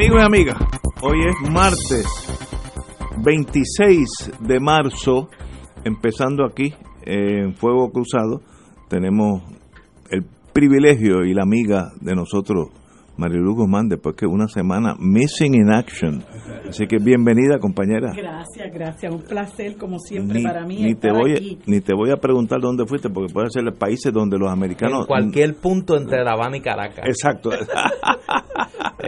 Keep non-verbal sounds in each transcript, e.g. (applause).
Amigos y amigas, hoy es martes 26 de marzo, empezando aquí en Fuego Cruzado, tenemos el privilegio y la amiga de nosotros, Marilu Guzmán, después que una semana missing in action. Así que bienvenida, compañera. Gracias, gracias. Un placer, como siempre, Ni, para mí. ni te voy, aquí. ni te voy a preguntar dónde fuiste, porque puede ser los países donde los americanos... En cualquier punto entre La Habana y Caracas. Exacto. (laughs)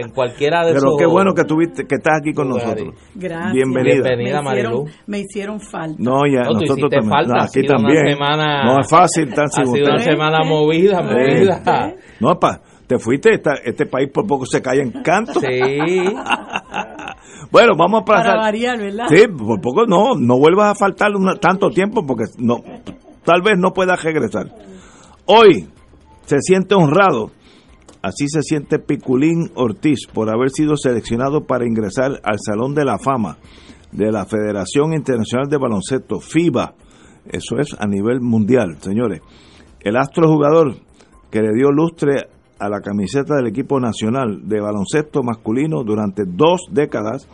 En cualquiera de Pero esos. qué bueno que tuviste, que estás aquí con nosotros. Gracias. Bienvenida. Bienvenida, me hicieron, Marilu. me hicieron falta. No, ya, No, nosotros también. falta, No, ha aquí también. semana- no es fácil tan Ha sido una semana movida, movida. No, pa, te fuiste, esta- este país por poco se cae en canto. Sí. (laughs) Bueno, vamos a Para pasar. variar, ¿verdad? Sí, por poco no, no vuelvas a faltar una- tanto tiempo porque no, tal vez no puedas regresar. Hoy se siente honrado, así se siente Piculín Ortiz por haber sido seleccionado para ingresar al Salón de la Fama de la Federación Internacional de Baloncesto, FIBA. Eso es a nivel mundial, señores. El astro jugador que le dio lustre a la camiseta del equipo nacional de baloncesto masculino durante dos décadas,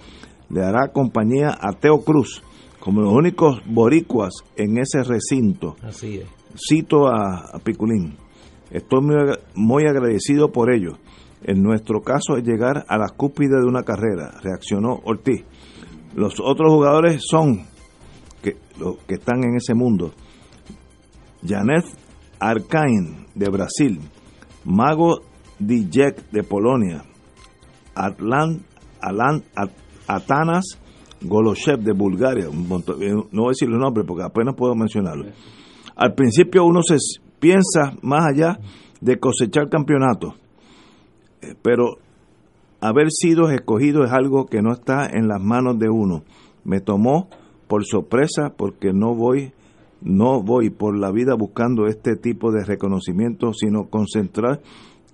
le hará compañía a Teo Cruz como los únicos boricuas en ese recinto. Así es. Cito a, a Piculín. Estoy muy, agra- muy agradecido por ello. En nuestro caso es llegar a la cúspide de una carrera, reaccionó Ortiz. Los otros jugadores son que, los que están en ese mundo. Janet Arcain de Brasil, Mago Dijek de Polonia, Atlan, Alan, At- Atanas Goloshev de Bulgaria, un montón- eh, no voy a decir los nombres porque apenas puedo mencionarlos. Al principio uno se piensa más allá de cosechar campeonatos, eh, pero haber sido escogido es algo que no está en las manos de uno. Me tomó por sorpresa porque no voy no voy por la vida buscando este tipo de reconocimiento, sino concentrar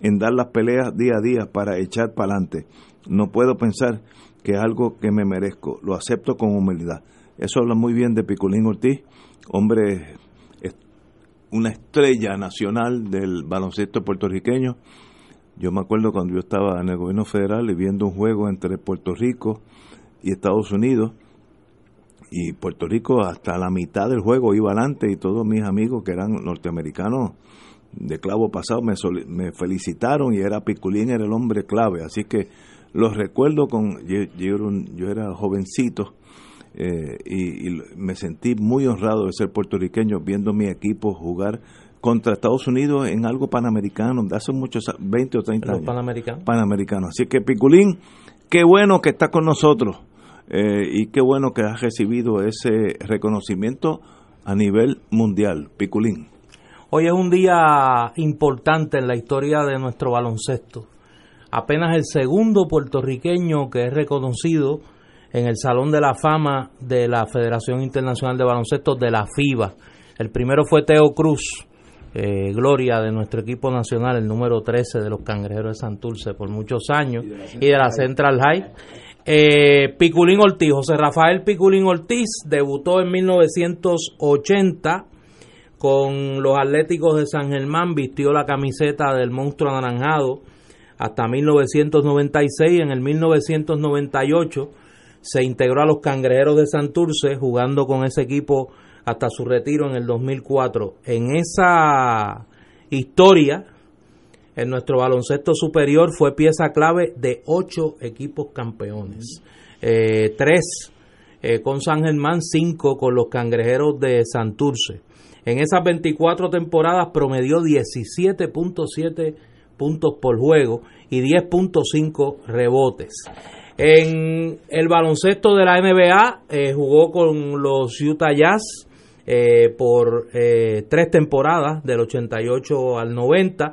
en dar las peleas día a día para echar para adelante. No puedo pensar que es algo que me merezco, lo acepto con humildad. Eso habla muy bien de Piculín Ortiz, hombre, una estrella nacional del baloncesto puertorriqueño. Yo me acuerdo cuando yo estaba en el gobierno federal y viendo un juego entre Puerto Rico y Estados Unidos, y Puerto Rico hasta la mitad del juego iba adelante y todos mis amigos que eran norteamericanos de clavo pasado me, felicitaron y era Piculín era el hombre clave así que los recuerdo con yo, era, yo era jovencito eh, y, y me sentí muy honrado de ser puertorriqueño viendo mi equipo jugar contra Estados Unidos en algo panamericano de hace muchos a- 20 o 30 Los años panamericanos. panamericano. Así que Piculín, qué bueno que está con nosotros eh, y qué bueno que has recibido ese reconocimiento a nivel mundial. Piculín. Hoy es un día importante en la historia de nuestro baloncesto. Apenas el segundo puertorriqueño que es reconocido en el Salón de la Fama de la Federación Internacional de Baloncesto de la FIBA. El primero fue Teo Cruz, eh, gloria de nuestro equipo nacional, el número 13 de los Cangrejeros de Santurce por muchos años y de la Central High. Eh, Piculín Ortiz, José Rafael Piculín Ortiz debutó en 1980 con los Atléticos de San Germán, vistió la camiseta del monstruo anaranjado hasta 1996. En el 1998 se integró a los Cangrejeros de Santurce, jugando con ese equipo hasta su retiro en el 2004. En esa historia, en nuestro baloncesto superior fue pieza clave de ocho equipos campeones. Eh, tres eh, con San Germán, cinco con los Cangrejeros de Santurce. En esas 24 temporadas promedió 17.7 puntos por juego y 10.5 rebotes. En el baloncesto de la NBA eh, jugó con los Utah Jazz eh, por eh, tres temporadas, del 88 al 90.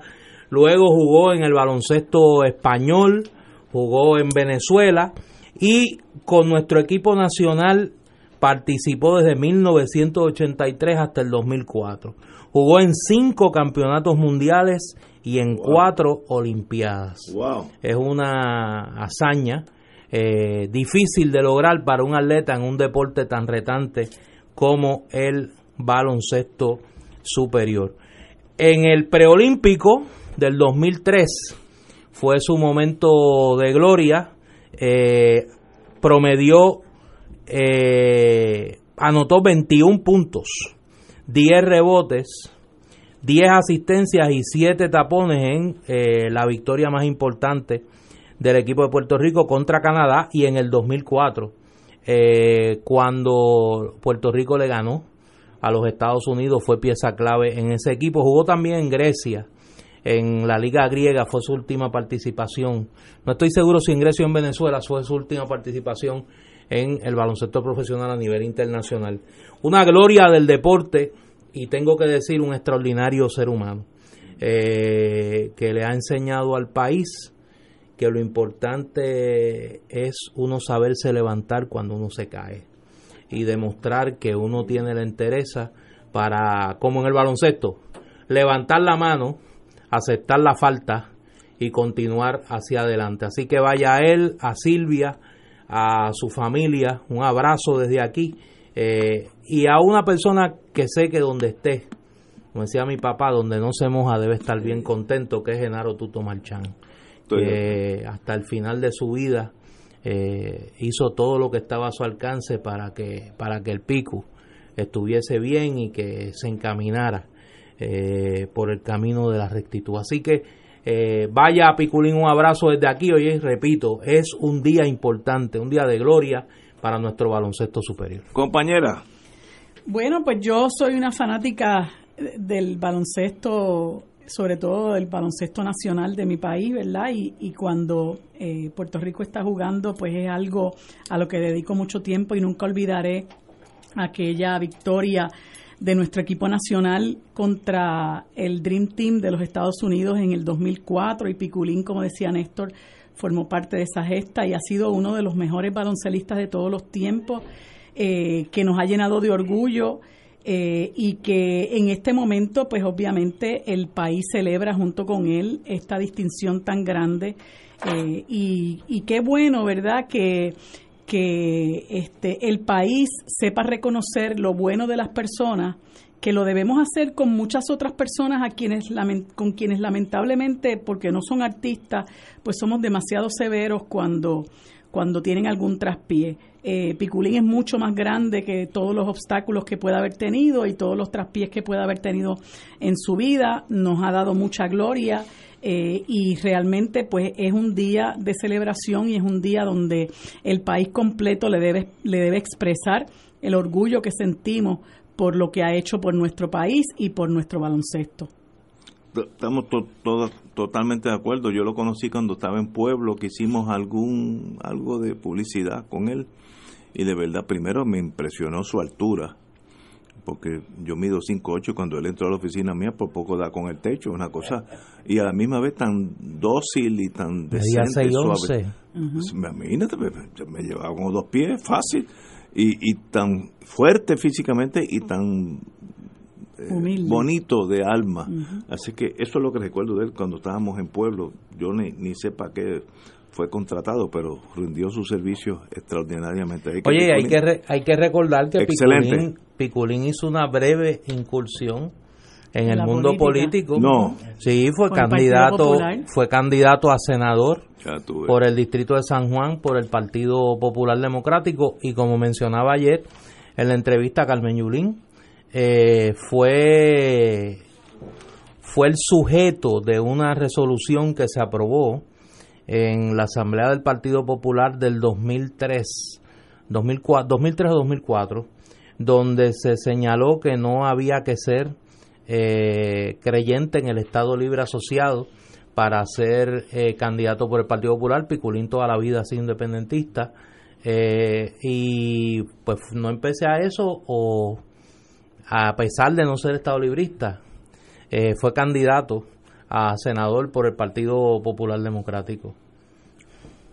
Luego jugó en el baloncesto español, jugó en Venezuela y con nuestro equipo nacional participó desde 1983 hasta el 2004. Jugó en cinco campeonatos mundiales y en cuatro olimpiadas. Wow. Es una hazaña eh, difícil de lograr para un atleta en un deporte tan retante como el baloncesto superior. En el preolímpico del 2003 fue su momento de gloria eh, promedió, eh, anotó 21 puntos, 10 rebotes, 10 asistencias y 7 tapones en la victoria más importante del equipo de Puerto Rico contra Canadá y en el 2004, eh, cuando Puerto Rico le ganó a los Estados Unidos, fue pieza clave en ese equipo. Jugó también en Grecia, en la Liga Griega, fue su última participación. No estoy seguro si en Grecia o en Venezuela fue su última participación en el baloncesto profesional a nivel internacional. Una gloria del deporte y tengo que decir un extraordinario ser humano eh, que le ha enseñado al país que lo importante es uno saberse levantar cuando uno se cae y demostrar que uno tiene la entereza para, como en el baloncesto, levantar la mano, aceptar la falta y continuar hacia adelante. Así que vaya a él, a Silvia, a su familia, un abrazo desde aquí eh, y a una persona que sé que donde esté, como decía mi papá, donde no se moja debe estar bien contento, que es Genaro Tuto Marchán, hasta el final de su vida eh, hizo todo lo que estaba a su alcance para que, para que el pico estuviese bien y que se encaminara eh, por el camino de la rectitud. Así que eh, vaya a Piculín un abrazo desde aquí. Oye, repito, es un día importante, un día de gloria para nuestro baloncesto superior. Compañera. Bueno, pues yo soy una fanática del baloncesto sobre todo el baloncesto nacional de mi país, ¿verdad? Y, y cuando eh, Puerto Rico está jugando, pues es algo a lo que dedico mucho tiempo y nunca olvidaré aquella victoria de nuestro equipo nacional contra el Dream Team de los Estados Unidos en el 2004 y Piculín, como decía Néstor, formó parte de esa gesta y ha sido uno de los mejores baloncelistas de todos los tiempos, eh, que nos ha llenado de orgullo eh, y que en este momento, pues obviamente el país celebra junto con él esta distinción tan grande eh, y, y, qué bueno, ¿verdad? Que, que este, el país sepa reconocer lo bueno de las personas que lo debemos hacer con muchas otras personas a quienes con quienes lamentablemente porque no son artistas pues somos demasiado severos cuando cuando tienen algún traspié. Eh, Piculín es mucho más grande que todos los obstáculos que pueda haber tenido y todos los traspiés que pueda haber tenido en su vida. Nos ha dado mucha gloria eh, y realmente pues es un día de celebración y es un día donde el país completo le debe, le debe expresar el orgullo que sentimos por lo que ha hecho por nuestro país y por nuestro baloncesto. Estamos todos totalmente de acuerdo. Yo lo conocí cuando estaba en Pueblo, que hicimos algún algo de publicidad con él y de verdad primero me impresionó su altura porque yo mido 5'8 y cuando él entró a la oficina mía por poco da con el techo, una cosa y a la misma vez tan dócil y tan decente, suave. Pues, imagínate, me, me, llevaba como dos pies, fácil y, y tan fuerte físicamente y tan eh, bonito de alma. Así que eso es lo que recuerdo de él cuando estábamos en pueblo. Yo ni, ni sé para qué fue contratado, pero rindió su servicio extraordinariamente. Oye, hay que, hay que recordar que Piculín, Piculín, hizo una breve incursión en el mundo político. No. Sí, fue candidato, fue candidato a senador por el distrito de San Juan, por el Partido Popular Democrático y como mencionaba ayer en la entrevista a Carmen Yulín, eh, fue, fue el sujeto de una resolución que se aprobó en la Asamblea del Partido Popular del 2003, 2004, 2003 o 2004, donde se señaló que no había que ser eh, creyente en el Estado Libre Asociado para ser eh, candidato por el Partido Popular. Piculín toda la vida ha independentista. y pues no empecé a eso o a pesar de no ser estado librista, eh, fue candidato a senador por el Partido Popular Democrático.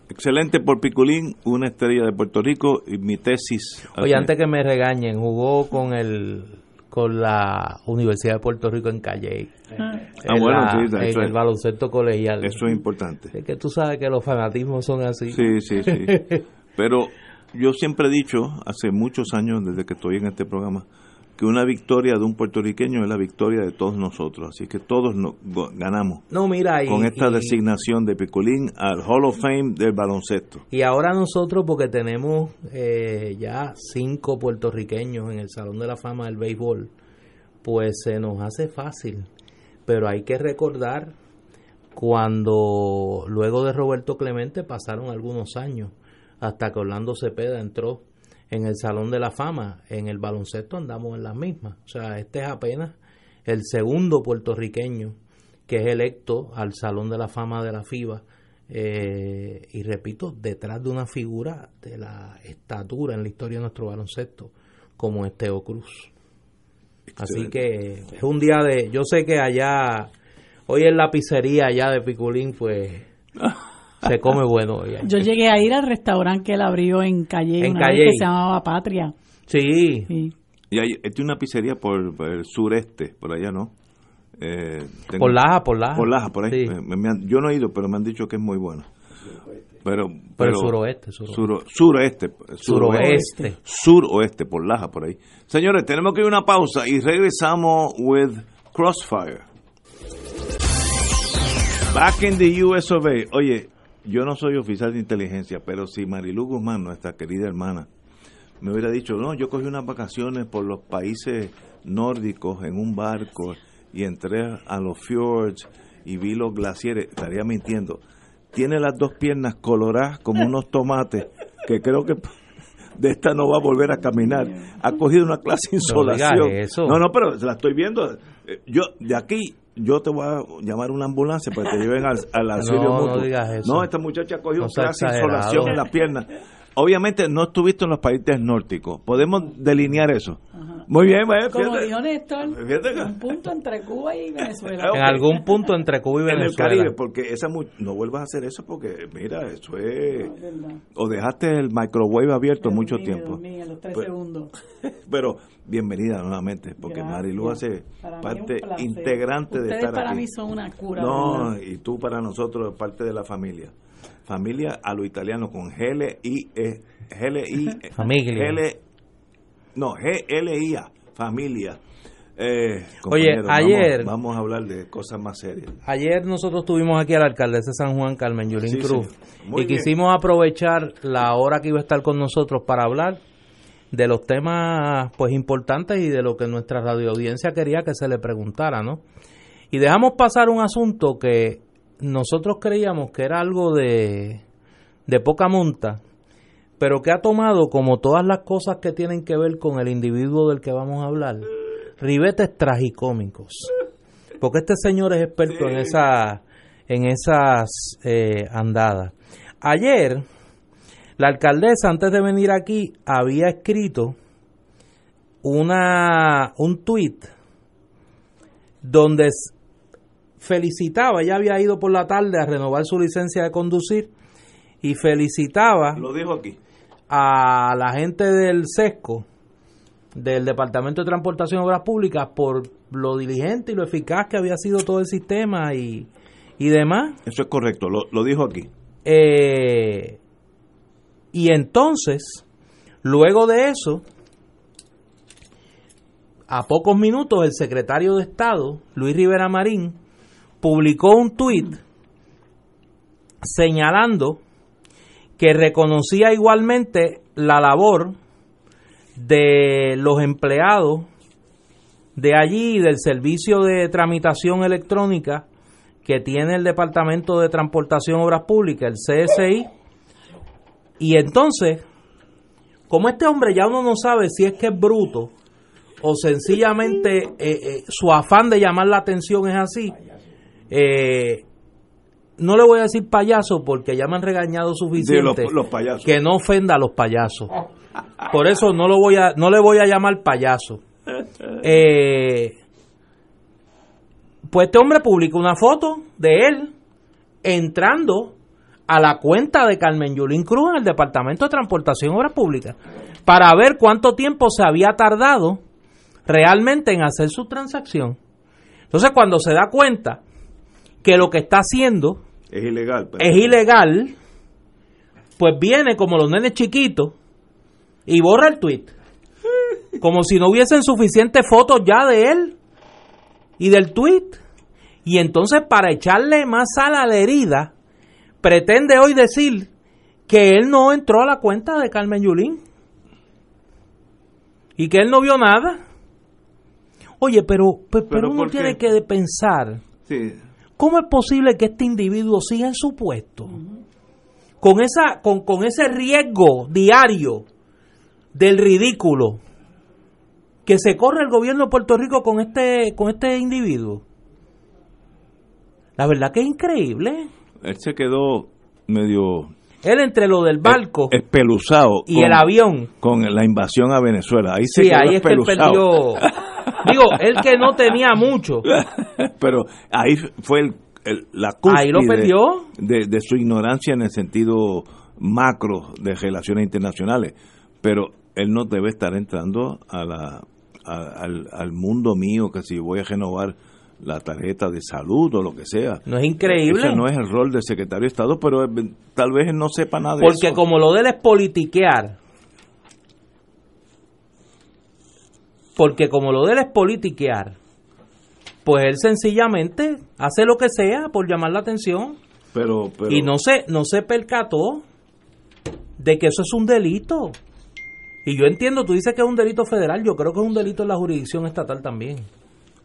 Excelente por Piculín, una estrella de Puerto Rico y mi tesis. Oye, antes que me regañen, jugó con el con la Universidad de Puerto Rico en Calle. Ah, bueno, sí, en el baloncesto colegial. Eso es importante. Es que tú sabes que los fanatismos son así. Sí, sí, sí. (laughs) Pero yo siempre he dicho, hace muchos años, desde que estoy en este programa, que una victoria de un puertorriqueño es la victoria de todos nosotros. Así que todos nos ganamos no, mira, con esta designación de Piculín al Hall of Fame del baloncesto. Y ahora nosotros, porque tenemos eh, ya cinco puertorriqueños en el Salón de la Fama del Béisbol, pues se nos hace fácil. Pero hay que recordar cuando luego de Roberto Clemente pasaron algunos años hasta que Orlando Cepeda entró en el Salón de la Fama. En el baloncesto andamos en las mismas. O sea, este es apenas el segundo puertorriqueño que es electo al Salón de la Fama de la FIBA. Eh, y repito, detrás de una figura de la estatura en la historia de nuestro baloncesto, como es Teo Cruz. Así que es un día de. Yo sé que allá, hoy en la pizzería allá de Piculín, pues. (laughs) Se come bueno. (laughs) Yo llegué a ir al restaurante que él abrió en Calle, una Vez que se llamaba Patria. Sí. Y hay, tiene una pizzería por, el sureste, por allá, ¿no? Eh, por Laja, por Laja. Por Laja, por ahí. yo no he ido, pero me han dicho que es muy bueno. Pero, pero, el suroeste, suroeste. suroeste, suroeste, suroeste, por Laja, por ahí. Señores, tenemos que ir a una pausa y regresamos with Crossfire. Back in the US of A. Oye, yo no soy oficial de inteligencia, pero si Marilu Guzmán, nuestra querida hermana, me hubiera dicho, no, yo cogí unas vacaciones por los países nórdicos en un barco y entré a los fjords y vi los glaciares, estaría mintiendo. Tiene las dos piernas coloradas como unos tomates, que creo que (laughs) de esta no va a volver a caminar. Ha cogido una clase de insolación. No, no, pero la estoy viendo. Eh, yo de aquí yo te voy a llamar una ambulancia para que te lleven al, al (laughs) no, No, digas eso. no, esta muchacha ha cogido clase de insolación en la pierna. Obviamente no estuviste en los países nórdicos. ¿Podemos delinear eso? Muy bien, Como dijo Néstor, en un punto entre Cuba y Venezuela. En algún punto entre Cuba y Venezuela. En el Caribe, porque esa no vuelvas a hacer eso porque, mira, eso es... o dejaste el microwave abierto mucho tiempo. los tres pues, segundos. (laughs) Pero bienvenida nuevamente, porque Marilu hace parte integrante de estar para mí son una cura. No, y tú para nosotros parte de la familia familia a lo italiano con G-L-I, e, G-L-I, (laughs) familia. G no, G-L-I-A, familia. Eh, Oye, ayer vamos, a hablar de cosas más serias. Ayer nosotros tuvimos aquí al alcalde de San Juan, Carmen Yulín Cruz, y quisimos aprovechar la hora que iba a estar con nosotros para hablar de los temas pues importantes y de lo que nuestra radioaudiencia quería que se le preguntara, ¿no? Y dejamos pasar un asunto que nosotros creíamos que era algo de, de poca monta, pero que ha tomado, como todas las cosas que tienen que ver con el individuo del que vamos a hablar, ribetes tragicómicos. Porque este señor es experto en, esa, en esas eh, andadas. Ayer, la alcaldesa, antes de venir aquí, había escrito una, un tuit donde felicitaba, ya había ido por la tarde a renovar su licencia de conducir y felicitaba lo dijo aquí a la gente del SESCO del Departamento de Transportación y Obras Públicas por lo diligente y lo eficaz que había sido todo el sistema y, y demás. Eso es correcto, lo, lo dijo aquí. Eh, y entonces, luego de eso, a pocos minutos el secretario de Estado, Luis Rivera Marín, publicó un tuit señalando que reconocía igualmente la labor de los empleados de allí del servicio de tramitación electrónica que tiene el Departamento de Transportación Obras Públicas, el CSI. Y entonces, como este hombre ya uno no sabe si es que es bruto o sencillamente eh, eh, su afán de llamar la atención es así, eh, no le voy a decir payaso porque ya me han regañado suficiente que no ofenda a los payasos. Por eso no lo voy a, no le voy a llamar payaso. Eh, pues este hombre publicó una foto de él entrando a la cuenta de Carmen Yulín Cruz en el Departamento de Transportación y Obras Públicas para ver cuánto tiempo se había tardado realmente en hacer su transacción. Entonces cuando se da cuenta que lo que está haciendo es ilegal, es ilegal, pues viene como los nenes chiquitos y borra el tweet. (laughs) Como si no hubiesen suficientes fotos ya de él y del tweet. Y entonces para echarle más sal a la herida, pretende hoy decir que él no entró a la cuenta de Carmen Yulín y que él no vio nada. Oye, pero, pero, uno tiene que pensar, ¿cómo es posible que este individuo siga en su puesto? Con, esa, con, con ese riesgo diario del ridículo que se corre el gobierno de Puerto Rico con este, con este individuo. La verdad que es increíble. Él se quedó medio él entre lo del barco espeluzado y el avión con la invasión a Venezuela. Ahí se sí, ahí es que él perdió. (laughs) Digo, él que no tenía mucho. (laughs) Pero ahí fue el, la perdió. De, su ignorancia en el sentido macro de relaciones internacionales. Pero él no debe estar entrando a la, al, al mundo mío que si voy a renovar la tarjeta de salud o lo que sea. No es increíble. Ese no es el rol del secretario de Estado, pero tal vez él no sepa nada de eso. Porque como lo de él es politiquear, porque como lo de él es politiquear, pues él sencillamente hace lo que sea por llamar la atención. Pero, pero y no se, no se percató de que eso es un delito. Y yo entiendo, tú dices que es un delito federal, yo creo que es un delito en la jurisdicción estatal también.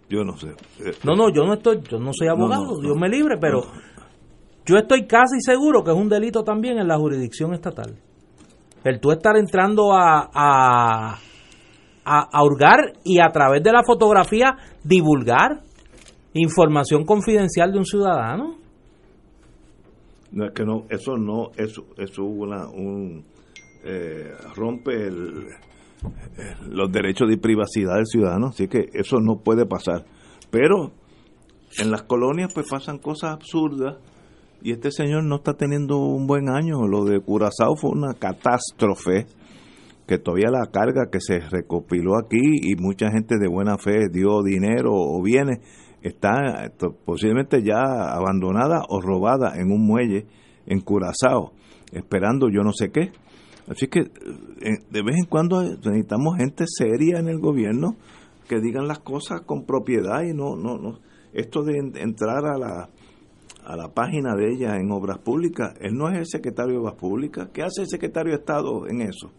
Yo no sé. Eh, no, no, yo no estoy, yo no soy abogado, Dios me libre, pero yo estoy casi seguro que es un delito también en la jurisdicción estatal. El tú estar entrando a, a, a, hurgar y a través de la fotografía divulgar información confidencial de un ciudadano. No, es que no, eso no, eso, eso una, un, eh, rompe el, los derechos de privacidad del ciudadano, así que eso no puede pasar. Pero en las colonias pues pasan cosas absurdas y este señor no está teniendo un buen año. Lo de Curazao fue una catástrofe que todavía la carga que se recopiló aquí y mucha gente de buena fe dio dinero o bienes está posiblemente ya abandonada o robada en un muelle en Curazao esperando yo no sé qué Así que eh, de vez en cuando necesitamos gente seria en el gobierno que digan las cosas con propiedad y no, no, no. Esto de entrar a la, a la página de ella en obras públicas, él no es el secretario de obras públicas. ¿Qué hace el secretario de Estado en eso?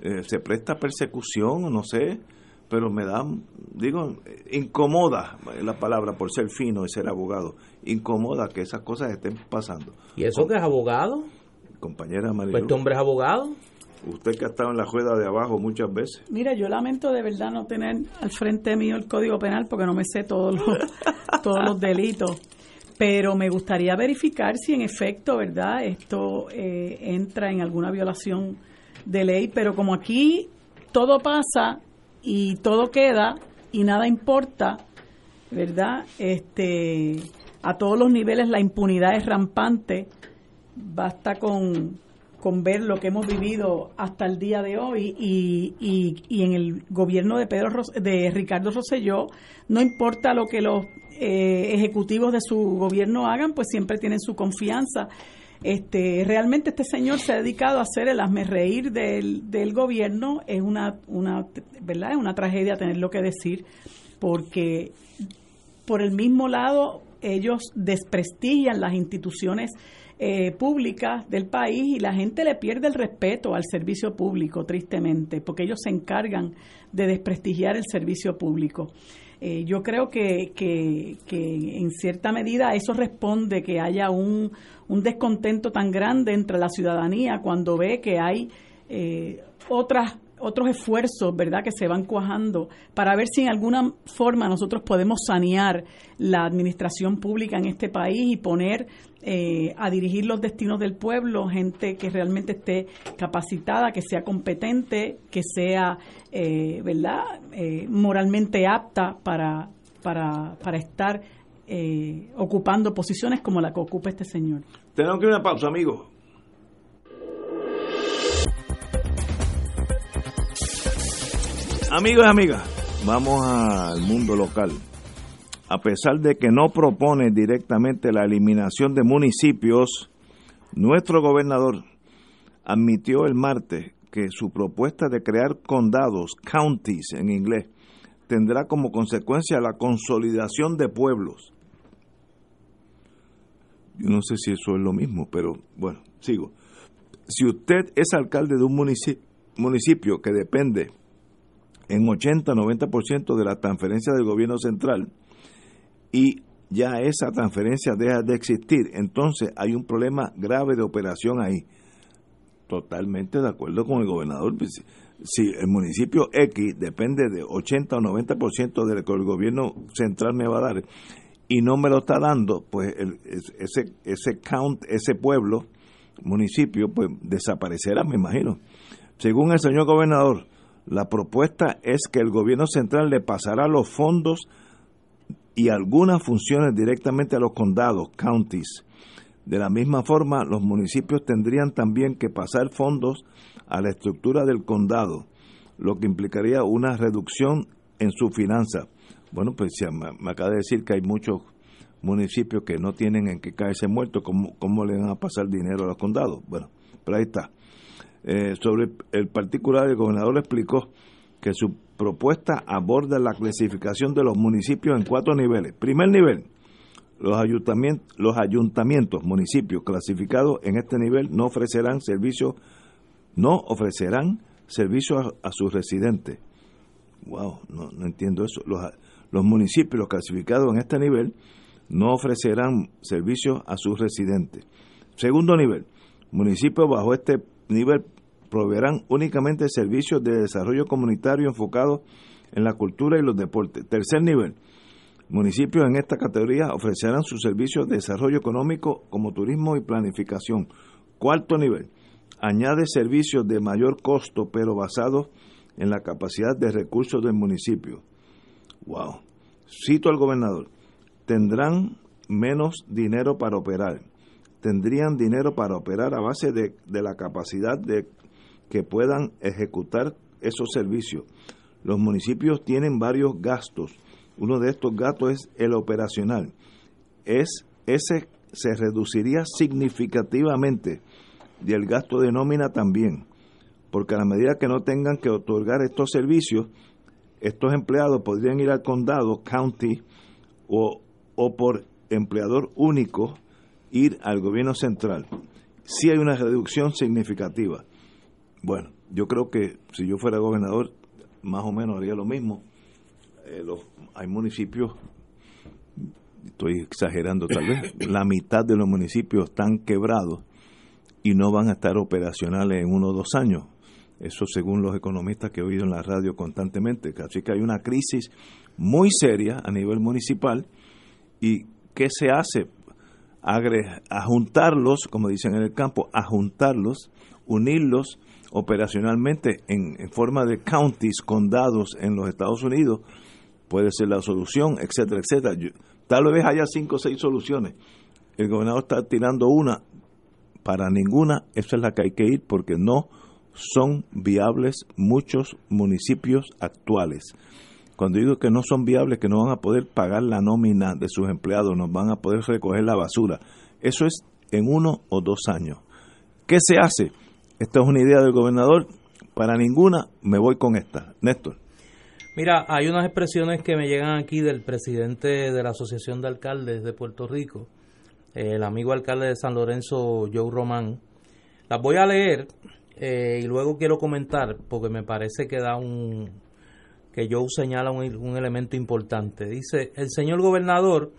Eh, ¿Se presta persecución no sé? Pero me da, digo, incomoda la palabra por ser fino y ser abogado. Incomoda que esas cosas estén pasando. ¿Y eso que es abogado? compañera María. Pues este hombre es abogado. Usted que ha estado en la juega de abajo muchas veces. Mira, yo lamento de verdad no tener al frente mío el Código Penal porque no me sé todos los, (laughs) todos los delitos. Pero me gustaría verificar si en efecto, ¿verdad? Esto eh, entra en alguna violación de ley. Pero como aquí todo pasa y todo queda y nada importa, ¿verdad? Este, a todos los niveles la impunidad es rampante basta con, ver lo que hemos vivido hasta el día de hoy y, y, en el gobierno de Pedro de Ricardo Rosselló no importa lo que los eh, ejecutivos de su gobierno hagan pues siempre tienen su confianza este realmente este señor se ha dedicado a hacer el hazme reír del, del gobierno es una una verdad es una tragedia tener lo que decir porque por el mismo lado ellos desprestigian las instituciones eh, públicas del país y la gente le pierde el respeto al servicio público, tristemente, porque ellos se encargan de desprestigiar el servicio público. Eh, yo creo que, que, en cierta medida eso responde que haya un, un descontento tan grande entre la ciudadanía cuando ve que hay eh, otras otros esfuerzos, ¿verdad?, que se van cuajando para ver si en alguna forma nosotros podemos sanear la administración pública en este país y poner eh, a dirigir los destinos del pueblo gente que realmente esté capacitada, que sea competente, que sea, eh, ¿verdad?, eh, moralmente apta para, para, para estar ocupando posiciones como la que ocupa este señor. Tenemos que ir a una pausa, amigos. Amigos y amigas, vamos al mundo local. A pesar de que no propone directamente la eliminación de municipios, nuestro gobernador admitió el martes que su propuesta de crear condados, counties en inglés, tendrá como consecuencia la consolidación de pueblos. Yo no sé si eso es lo mismo, pero bueno, sigo. Si usted es alcalde de un municipio, que depende en 80-90% de la transferencia del gobierno central y ya esa transferencia deja de existir, entonces hay un problema grave de operación ahí. Totalmente de acuerdo con el gobernador. Si el municipio X depende de 80 o 90% de lo que el gobierno central me va a dar y no me lo está dando, pues ese, ese count, ese pueblo, municipio, pues desaparecerá, me imagino. Según el señor gobernador, la propuesta es que el gobierno central le pasará los fondos y algunas funciones directamente a los condados, counties. De la misma forma, los municipios tendrían también que pasar fondos a la estructura del condado, lo que implicaría una reducción en su finanza. Bueno, pues me, acaba de decir que hay muchos municipios que no tienen en qué caerse muertos, ¿cómo, ¿cómo le van a pasar dinero a los condados? Bueno, pero ahí está. Eh, sobre el particular, el gobernador explicó que su propuesta aborda la clasificación de los municipios en cuatro niveles. Primer nivel, los ayuntamientos, los ayuntamientos, municipios clasificados en este nivel no ofrecerán servicios, no ofrecerán servicios a, sus residentes. Wow, no, entiendo eso. Los, los municipios clasificados en este nivel no ofrecerán servicios a sus residentes. Segundo nivel, municipios bajo este nivel proveerán únicamente servicios de desarrollo comunitario enfocados en la cultura y los deportes. Tercer nivel, municipios en esta categoría ofrecerán sus servicios de desarrollo económico como turismo y planificación. Cuarto nivel, añade servicios de mayor costo pero basados en la capacidad de recursos del municipio. Wow. Cito al gobernador. Tendrán menos dinero para operar. Tendrían dinero para operar a base de, de la capacidad de que puedan ejecutar esos servicios. Los municipios tienen varios gastos. Uno de estos gastos es el operacional. Es ese se reduciría significativamente y el gasto de nómina también, porque a la medida que no tengan que otorgar estos servicios, estos empleados podrían ir al condado, county o, o por empleador único ir al gobierno central. Sí hay una reducción significativa. Bueno, yo creo que si yo fuera gobernador, más o menos haría lo mismo. Eh, hay municipios, estoy exagerando tal vez, (coughs) la mitad de los municipios están quebrados y no van a estar operacionales en uno o dos años. Eso según los economistas que he oído en la radio constantemente. Así que hay una crisis muy seria a nivel municipal. ¿Y qué se hace? a juntarlos, como dicen en el campo, a juntarlos, unirlos operacionalmente en, forma de counties, condados en los Estados Unidos, puede ser la solución, etcétera, etcétera. tal vez haya cinco o seis soluciones. El gobernador está tirando una, para ninguna, esa es la que hay que ir porque no son viables muchos municipios actuales. Cuando digo que no son viables, que no van a poder pagar la nómina de sus empleados, no van a poder recoger la basura. Eso es en uno o dos años. ¿Qué se hace? Esta es una idea del gobernador. Para ninguna me voy con esta. Néstor. Mira, hay unas expresiones que me llegan aquí del presidente de la Asociación de Alcaldes de Puerto Rico, el amigo alcalde de San Lorenzo, Joe Román. Las voy a leer eh, y luego quiero comentar porque me parece que da un que Joe señala un, un elemento importante. Dice, el señor gobernador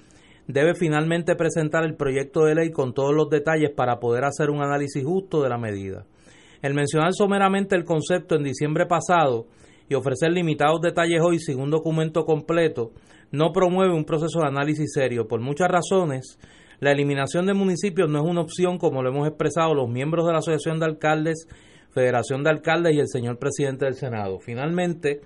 debe finalmente presentar el proyecto de ley con todos los detalles para poder hacer un análisis justo de la medida. El mencionar someramente el concepto en diciembre pasado y ofrecer limitados detalles hoy sin un documento completo no promueve un proceso de análisis serio. Por muchas razones, la eliminación de municipios no es una opción como lo hemos expresado los miembros de la Asociación de Alcaldes, Federación de Alcaldes y el señor presidente del Senado. Finalmente,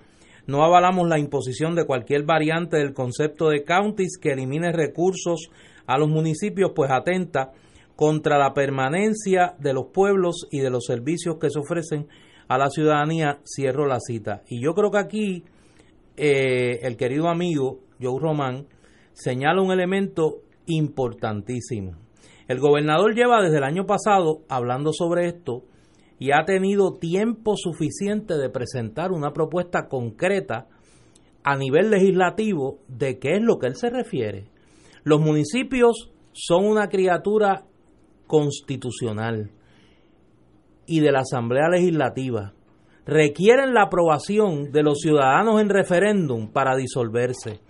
no avalamos la imposición de cualquier variante del concepto de counties que elimine recursos a los municipios, pues atenta contra la permanencia de los pueblos y de los servicios que se ofrecen a la ciudadanía, cierro la cita. Y yo creo que aquí eh, el querido amigo Joe Román señala un elemento importantísimo. El gobernador lleva desde el año pasado hablando sobre esto y ha tenido tiempo suficiente de presentar una propuesta concreta a nivel legislativo de qué es lo que él se refiere. Los municipios son una criatura constitucional y de la Asamblea Legislativa. Requieren la aprobación de los ciudadanos en referéndum para disolverse.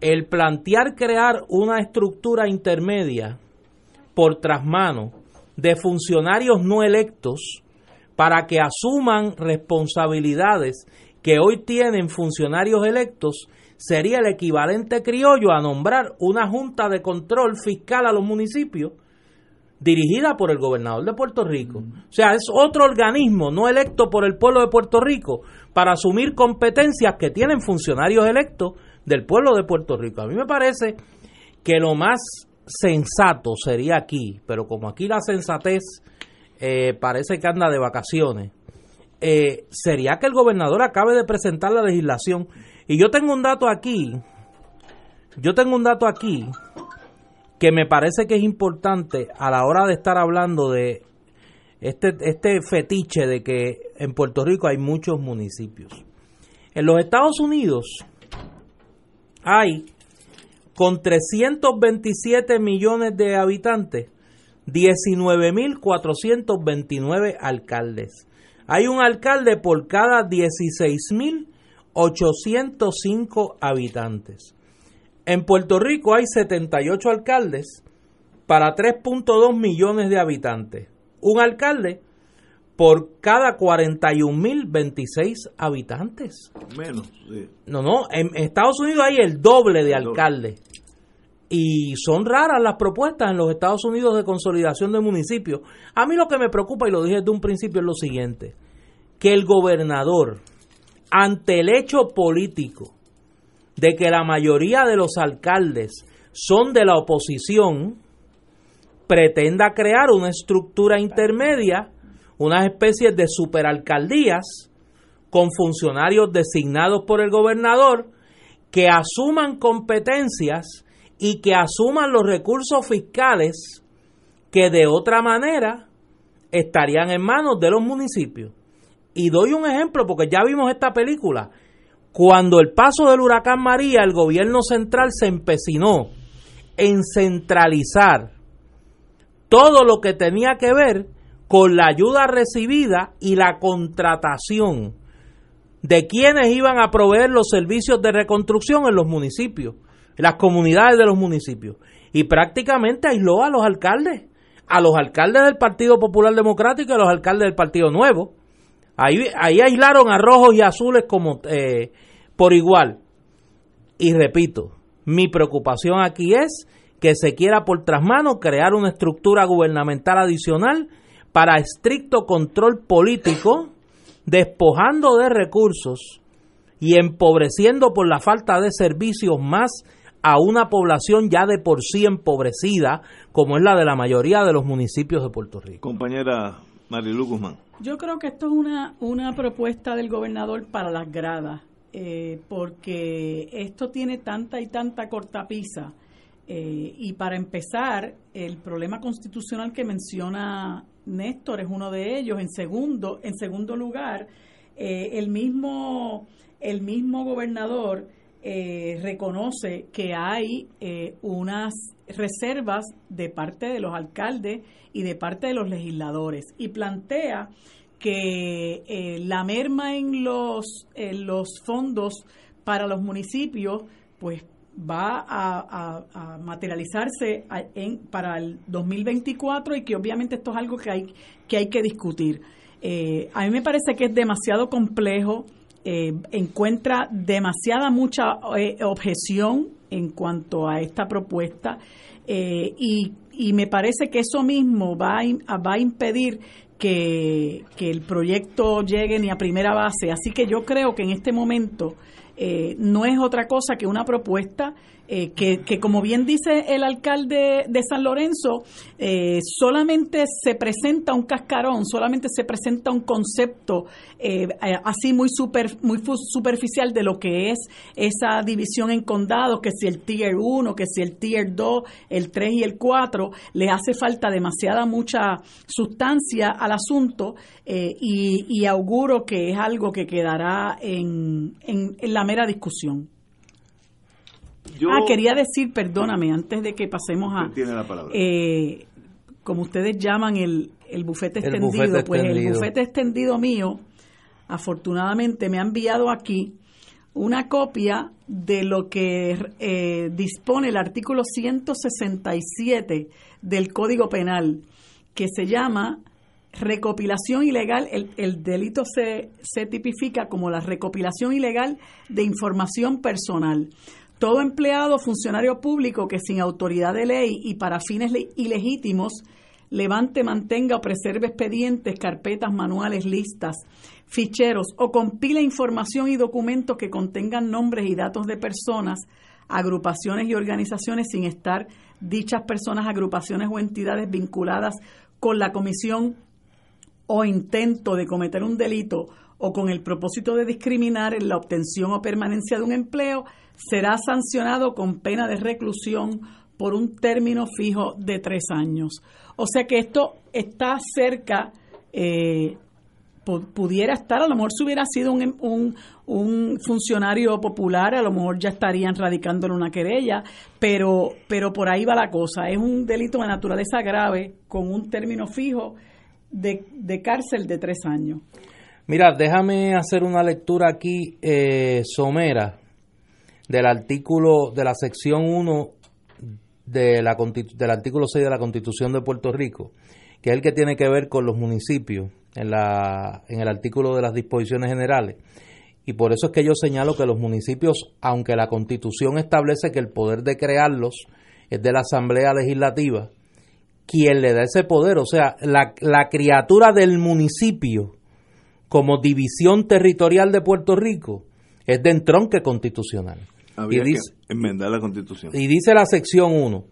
El plantear crear una estructura intermedia por trasmano de funcionarios no electos para que asuman responsabilidades que hoy tienen funcionarios electos sería el equivalente criollo a nombrar una junta de control fiscal a los municipios dirigida por el gobernador de Puerto Rico. O sea, es otro organismo no electo por el pueblo de Puerto Rico para asumir competencias que tienen funcionarios electos del pueblo de Puerto Rico. A mí me parece que lo más sensato sería aquí, pero como aquí la sensatez eh, parece que anda de vacaciones, eh, sería que el gobernador acabe de presentar la legislación. Y yo tengo un dato aquí, yo tengo un dato aquí que me parece que es importante a la hora de estar hablando de este, este fetiche de que en Puerto Rico hay muchos municipios. En los Estados Unidos hay, con 327 millones de habitantes, 19.429 alcaldes. Hay un alcalde por cada 16.805 habitantes. En Puerto Rico hay 78 alcaldes para 3.2 millones de habitantes. Un alcalde por cada 41.026 habitantes. Menos. No, no, en Estados Unidos hay el doble de alcaldes. Y son raras las propuestas en los Estados Unidos de consolidación de municipios. A mí lo que me preocupa, y lo dije desde un principio, es lo siguiente, que el gobernador, ante el hecho político de que la mayoría de los alcaldes son de la oposición, pretenda crear una estructura intermedia, unas especies de superalcaldías, con funcionarios designados por el gobernador, que asuman competencias y que asuman los recursos fiscales que de otra manera estarían en manos de los municipios. Y doy un ejemplo porque ya vimos esta película. Cuando el paso del huracán María, el gobierno central se empecinó en centralizar todo lo que tenía que ver con la ayuda recibida y la contratación de quienes iban a proveer los servicios de reconstrucción en los municipios las comunidades de los municipios. Y prácticamente aisló a los alcaldes, a los alcaldes del Partido Popular Democrático y a los alcaldes del Partido Nuevo. Ahí, ahí aislaron a rojos y azules como eh, por igual. Y repito, mi preocupación aquí es que se quiera por trasmano crear una estructura gubernamental adicional para estricto control político, despojando de recursos y empobreciendo por la falta de servicios más a una población ya de por sí empobrecida, como es la de la mayoría de los municipios de Puerto Rico. Compañera Marilu Guzmán. Yo creo que esto es una, una propuesta del gobernador para las gradas, eh, porque esto tiene tanta y tanta cortapisa. Eh, y para empezar, el problema constitucional que menciona Néstor es uno de ellos. En segundo, en segundo lugar, eh, el mismo el mismo gobernador eh, reconoce que hay eh, unas reservas de parte de los alcaldes y de parte de los legisladores y plantea que eh, la merma en los, en los fondos para los municipios pues va a, materializarse para el 2024 y que obviamente esto es algo que hay que, hay que discutir. a mí me parece que es demasiado complejo eh, encuentra demasiada mucha eh, objeción en cuanto a esta propuesta eh, y, me parece que eso mismo va a impedir que, el proyecto llegue ni a primera base. Así que yo creo que en este momento eh, no es otra cosa que una propuesta eh, que, que, como bien dice el alcalde de San Lorenzo, eh, solamente se presenta un cascarón, solamente se presenta un concepto eh, así muy, super, muy superficial de lo que es esa división en condados, que si el Tier 1, que si el Tier 2, el 3 y el 4, le hace falta demasiada mucha sustancia al asunto y, auguro que es algo que quedará en, en, en la mera discusión ah, quería decir, perdóname, antes de que pasemos a... Tiene la palabra. Eh, como ustedes llaman el, el bufete extendido, pues el bufete extendido mío, afortunadamente me ha enviado aquí una copia de lo que eh, dispone el artículo 167 del Código Penal, que se llama recopilación ilegal, el, el delito se, se tipifica como la recopilación ilegal de información personal. Todo empleado funcionario público que sin autoridad de ley y para fines ilegítimos levante, mantenga o preserve expedientes, carpetas, manuales, listas, ficheros o compile información y documentos que contengan nombres y datos de personas, agrupaciones y organizaciones sin estar dichas personas, agrupaciones o entidades vinculadas con la comisión o intento de cometer un delito o con el propósito de discriminar en la obtención o permanencia de un empleo, será sancionado con pena de reclusión por un término fijo de tres años. O sea que esto está cerca, eh, pudiera estar, a lo mejor si hubiera sido un, un, un, funcionario popular, a lo mejor ya estarían radicándole una querella, pero, pero por ahí va la cosa. Es un delito de naturaleza grave con un término fijo de, de cárcel de tres años. Mira, déjame hacer una lectura aquí eh, somera del artículo de la sección 1 de la, del artículo 6 de la Constitución de Puerto Rico, que es el que tiene que ver con los municipios en, la, en el artículo de las disposiciones generales. Y por eso es que yo señalo que los municipios, aunque la Constitución establece que el poder de crearlos es de la Asamblea Legislativa, quien le da ese poder, o sea, la, la criatura del municipio como división territorial de Puerto Rico es de entronque constitucional. y dice, enmendar la constitución. Y dice la sección 1.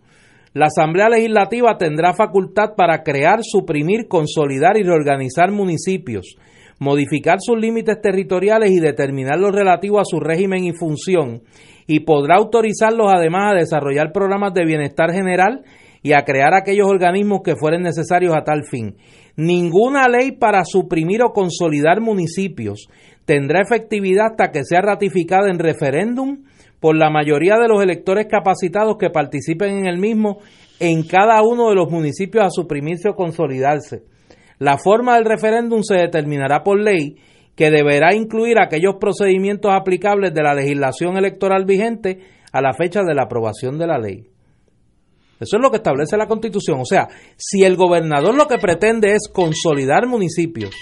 La Asamblea Legislativa tendrá facultad para crear, suprimir, consolidar y reorganizar municipios, modificar sus límites territoriales y determinar lo relativo a su régimen y función, y podrá autorizarlos además a desarrollar programas de bienestar general y a crear aquellos organismos que fueren necesarios a tal fin. Ninguna ley para suprimir o consolidar municipios tendrá efectividad hasta que sea ratificada en referéndum por la mayoría de los electores capacitados que participen en el mismo en cada uno de los municipios a suprimirse o consolidarse. La forma del referéndum se determinará por ley que deberá incluir aquellos procedimientos aplicables de la legislación electoral vigente a la fecha de la aprobación de la ley. Eso es lo que establece la Constitución. O sea, si el gobernador lo que pretende es consolidar municipios,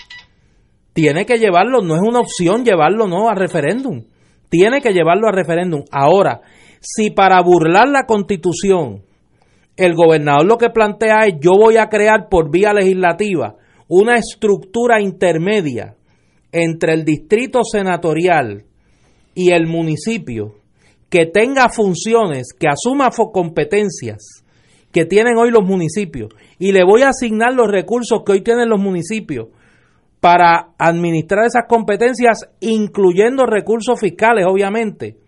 tiene que llevarlo, no es una opción llevarlo no a referéndum. Tiene que llevarlo a referéndum. Ahora, si para burlar la Constitución el gobernador lo que plantea es yo voy a crear por vía legislativa una estructura intermedia entre el distrito senatorial y el municipio que tenga funciones, que asuma competencias que tienen hoy los municipios. Y le voy a asignar los recursos que hoy tienen los municipios para administrar esas competencias, incluyendo recursos fiscales, obviamente,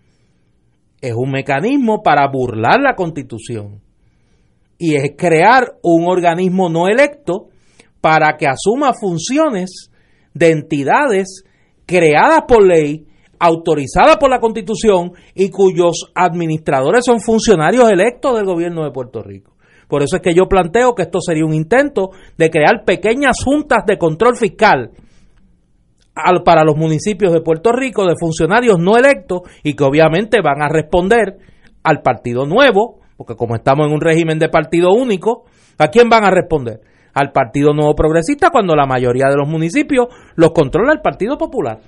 es un mecanismo para burlar la constitución. Y es crear un organismo no electo para que asuma funciones de entidades creadas por ley, autorizadas por la constitución y cuyos administradores son funcionarios electos del gobierno de Puerto Rico. Por eso es que yo planteo que esto sería un intento de crear pequeñas juntas de control fiscal para los municipios de Puerto Rico de funcionarios no electos y que obviamente van a responder al partido nuevo, porque como estamos en un régimen de partido único, ¿a quién van a responder? Al Partido Nuevo Progresista cuando la mayoría de los municipios los controla el Partido Popular.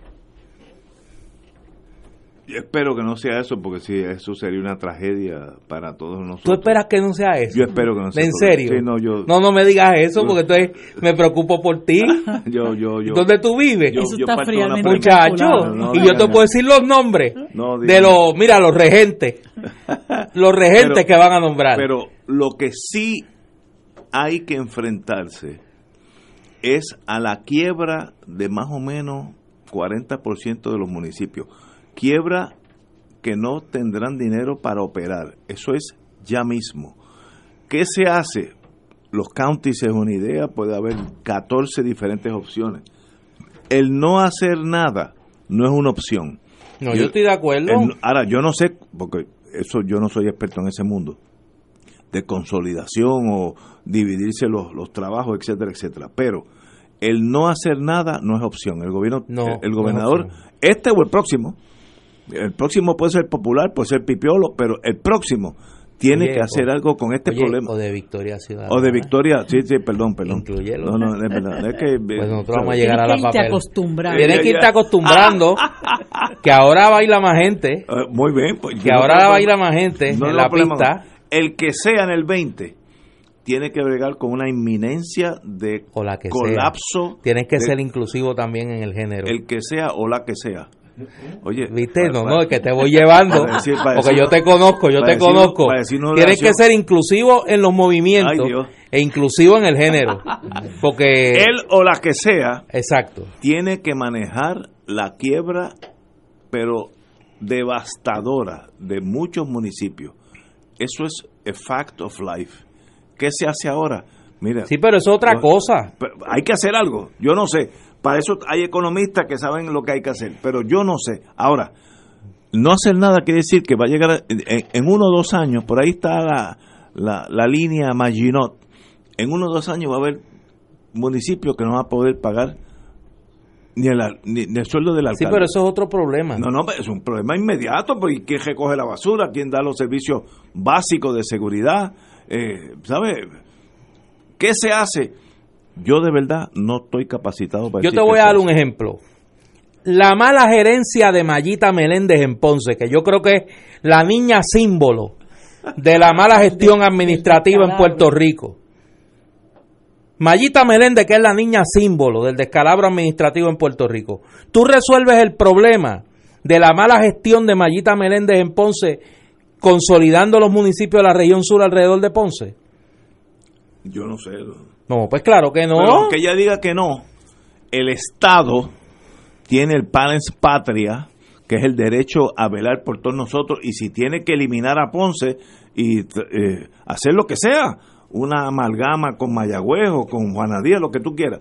Yo espero que no sea eso, porque si eso sería una tragedia para todos nosotros. ¿Tú esperas que no sea eso? Yo espero que no sea ¿En serio? Sí, no, yo, no, no me digas eso, porque entonces me preocupo por ti. (laughs) yo, yo, yo, ¿Dónde tú vives? yo- Eso yo está premisa. Muchacho, calculado. No, no y yo te puedo decir los nombres No de los, mira, los regentes, (laughs) los regentes Pero- que van a nombrar. Pero lo que sí hay que enfrentarse es a la quiebra de más o menos 40% de los municipios. Quiebra que no tendrán dinero para operar. Eso es ya mismo. ¿Qué se hace? Los counties es una idea, puede haber 14 diferentes opciones. El no hacer nada no es una opción. no, yo estoy de acuerdo. El- ahora, yo no sé, porque eso yo no soy experto en ese mundo, de consolidación o dividirse los, los trabajos, etcétera, etcétera. Pero el no hacer nada no es opción. El gobierno, No, el, gobernador, este o el próximo, el próximo puede ser popular, puede ser pipiolo, pero el próximo tiene Oye, que hacer o- algo con este Oye, problema. O de Victoria Ciudadana. O de Victoria, sí, sí, perdón, perdón. Incluyelo. No, no, es verdad. Es que, (laughs) Pues nosotros vamos a llegar Tienes a que la irte papel. acostumbrando. Tienes que irte acostumbrando que ahora baila más gente, Eh, muy bien. Pues, que no ahora baila más gente No en la problema. pista. El que sea en el 20 tiene que bregar con una inminencia de O la que colapso. Tienes que de- ser inclusivo también en el género. el que sea o la que sea. Oye, ¿Viste? para- No, para- no, es que te voy llevando. (laughs) Decir- porque yo te conozco, yo te decir- conozco. Tienes que ser inclusivo en los movimientos Ay, e inclusivo en el género. (laughs) Porque. él o la que sea Exacto. tiene que manejar la quiebra, pero devastadora de muchos municipios. Eso es a fact of life. ¿Qué se hace ahora? Mira, Sí, pero eso es otra cosa. Hay que hacer algo. Yo no sé. Para eso hay economistas que saben lo que hay que hacer. Pero yo no sé. Ahora, no hacer nada quiere decir que va a llegar en, en uno o dos años. Por ahí está la, la, la línea Maginot. En uno o dos años va a haber municipios que no van a poder pagar ni el, ni, ni el sueldo del Sí, alcalde. pero eso es otro problema. No, no, es un problema inmediato, porque ¿quién recoge la basura? ¿Quién da los servicios básicos de seguridad? Eh, ¿Sabe? ¿Qué se hace? Yo de verdad no estoy capacitado para Yo decir te voy a dar un ejemplo. La mala gerencia de Mayita Meléndez en Ponce, que yo creo que es la niña símbolo de la mala gestión (laughs) administrativa en Puerto Rico. Mayita Meléndez, que es la niña símbolo del descalabro administrativo en Puerto Rico. Tú resuelves el problema de la mala gestión de Mayita Meléndez en Ponce consolidando los municipios de la región sur alrededor de Ponce. Yo no sé. No, pues claro que no. Pero aunque ella diga que no, el Estado tiene el Palens Patria, que es el derecho a velar por todos nosotros, y si tiene que eliminar a Ponce y eh, hacer lo que sea, una amalgama con Mayagüez o con Juana Díaz, lo que tú quieras,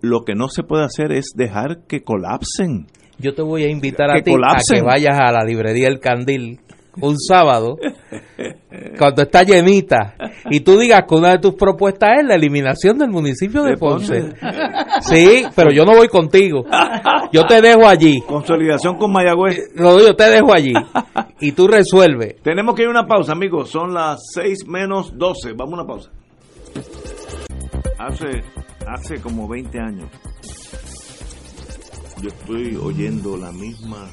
lo que no se puede hacer es dejar que colapsen. Yo te voy a invitar a Que ti colapsen. a que vayas a la librería El Candil un sábado, cuando está llenita, y tú digas que una de tus propuestas es la eliminación del municipio de, De Ponce. Ponce. Sí, pero yo no voy contigo. Yo te dejo allí. Consolidación con Mayagüez. No, yo te dejo allí. Y tú resuelves. Tenemos que ir a una pausa, amigos. Son las 6 menos 12. Vamos a una pausa. Hace, hace como 20 años, yo estoy oyendo la misma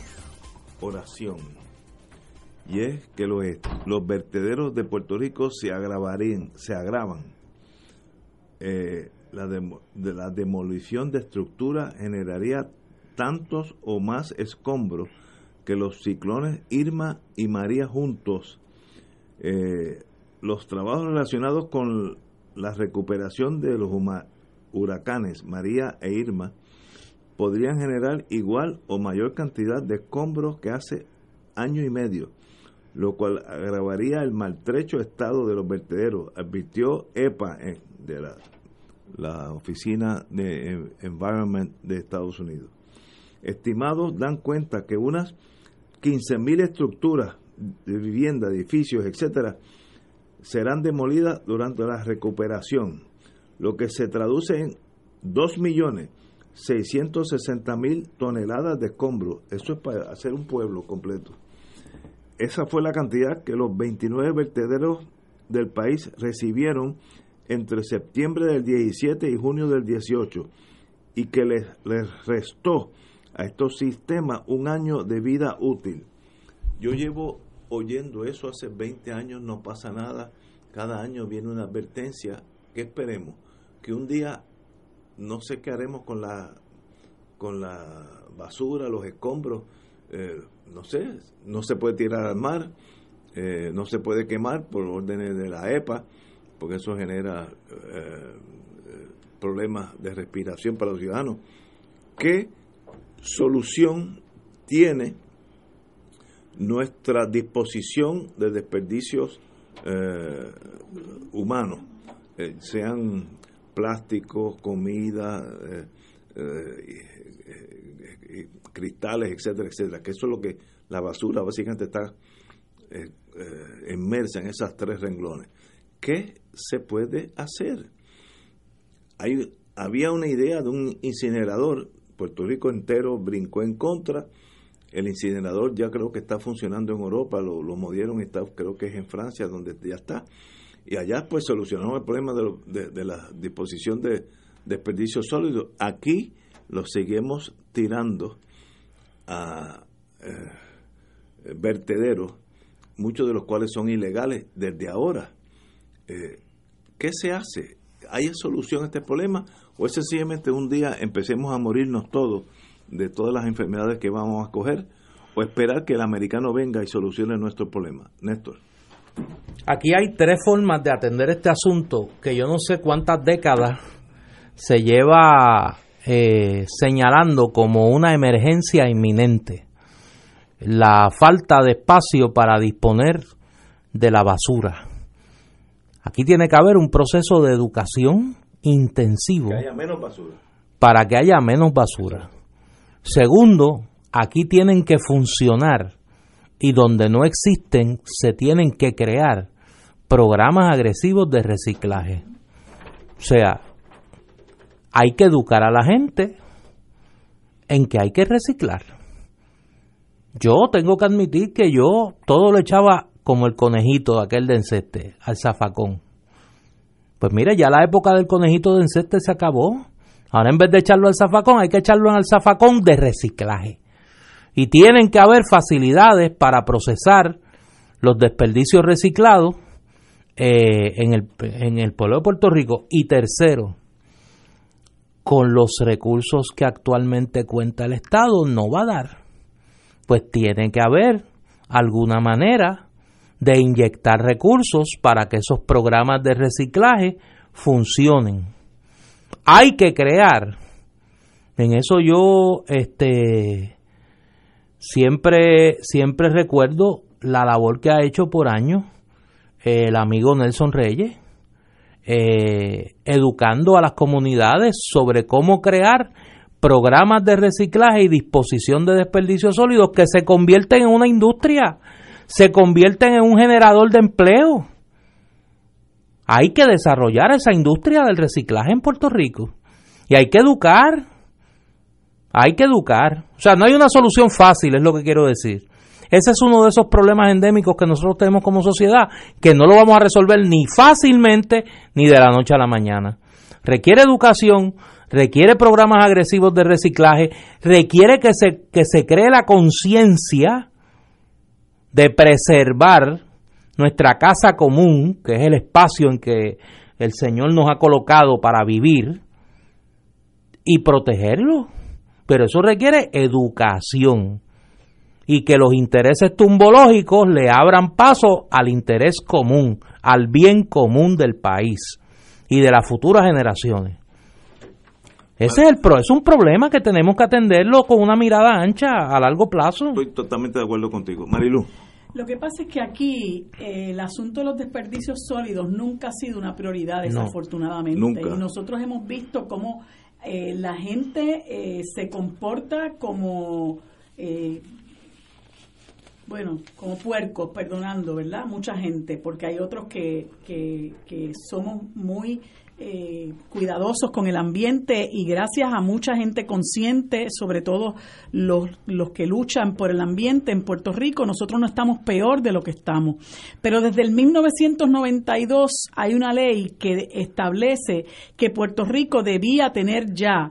oración. Y es que los, vertederos de Puerto Rico se agravarían, se agravan. Eh, la, demo- de la demolición de estructuras generaría tantos o más escombros que los ciclones Irma y María juntos, eh, los trabajos relacionados con la recuperación de los huracanes María e Irma podrían generar igual o mayor cantidad de escombros que hace año y medio, lo cual agravaría el maltrecho estado de los vertederos, advirtió EPA eh, de la, Oficina de Environment de Estados Unidos. Estimados dan cuenta que unas 15.000 estructuras de vivienda, edificios, etcétera, serán demolidas durante la recuperación, lo que se traduce en 2.660.000 toneladas de escombros. Eso es para hacer un pueblo completo. Esa fue la cantidad que los 29 vertederos del país recibieron entre septiembre del 17 y junio del 18 y que les, les restó a estos sistemas un año de vida útil. yo llevo oyendo eso hace 20 años, no pasa nada, cada año viene una advertencia, ¿qué esperemos? Que un día no sé qué haremos con la con la basura, los escombros, eh, no sé, no se puede tirar al mar, eh, no se puede quemar por órdenes de la EPA, porque eso genera eh, problemas de respiración para los ciudadanos. ¿Qué solución tiene nuestra disposición de desperdicios humanos, sean plásticos, comida, cristales, etcétera, etcétera, que eso es lo que la basura básicamente está eh, eh, inmersa en esas tres renglones. ¿Qué se puede hacer? Hay, había una idea de un incinerador, Puerto Rico entero brincó en contra, el incinerador ya creo que está funcionando en Europa, lo, lo movieron, está, creo que es en Francia donde ya está, y allá pues solucionamos el problema de, de la disposición de desperdicios sólidos. Aquí lo seguimos tirando a eh, vertederos, muchos de los cuales son ilegales desde ahora. Eh, ¿Qué se hace? ¿Hay solución a este problema? ¿O es sencillamente un día empecemos a morirnos todos de todas las enfermedades que vamos a coger? ¿O esperar que el americano venga y solucione nuestro problema? Néstor. Aquí hay tres formas de atender este asunto que yo no sé cuántas décadas se lleva eh, señalando como una emergencia inminente la falta de espacio para disponer de la basura. Aquí tiene que haber un proceso de educación intensivo para que haya menos basura. Segundo, aquí tienen que funcionar y donde no existen se tienen que crear programas agresivos de reciclaje. O sea, hay que educar a la gente en que hay que reciclar. Yo tengo que admitir que yo todo lo echaba como el conejito aquel de enceste, al zafacón. Pues mire, ya la época del conejito de enceste se acabó. Ahora en vez de echarlo al zafacón, hay que echarlo el zafacón de reciclaje. Y tienen que haber facilidades para procesar los desperdicios reciclados eh, en, el, en el pueblo de Puerto Rico. Y tercero, con los recursos que actualmente cuenta el Estado no va a dar. Pues tiene que haber alguna manera de inyectar recursos para que esos programas de reciclaje funcionen. Hay que crear. En eso yo este siempre siempre recuerdo la labor que ha hecho por años el amigo Nelson Reyes eh, educando a las comunidades sobre cómo crear programas de reciclaje y disposición de desperdicios sólidos que se convierten en una industria, se convierten en un generador de empleo. Hay que desarrollar esa industria del reciclaje en Puerto Rico y hay que educar, hay que educar. O sea, no hay una solución fácil, es lo que quiero decir. Ese es uno de esos problemas endémicos que nosotros tenemos como sociedad, que no lo vamos a resolver ni fácilmente ni de la noche a la mañana. Requiere educación, requiere programas agresivos de reciclaje, requiere que se, que se cree la conciencia de preservar nuestra casa común, que es el espacio en que el Señor nos ha colocado para vivir, y protegerlo. Pero eso requiere educación y que los intereses tumbológicos le abran paso al interés común, al bien común del país y de las futuras generaciones. Ese es, el pro, es un problema que tenemos que atenderlo con una mirada ancha a largo plazo. Estoy totalmente de acuerdo contigo. Marilu. Lo que pasa es que aquí eh, el asunto de los desperdicios sólidos nunca ha sido una prioridad, desafortunadamente. Y nosotros hemos visto cómo eh, la gente eh, se comporta como bueno, como puercos, perdonando, ¿verdad? Mucha gente, porque hay otros que, que, que somos muy eh, cuidadosos con el ambiente y gracias a mucha gente consciente, sobre todo los, los que luchan por el ambiente en Puerto Rico, nosotros no estamos peor de lo que estamos. Pero desde el 1992 hay una ley que establece que Puerto Rico debía tener ya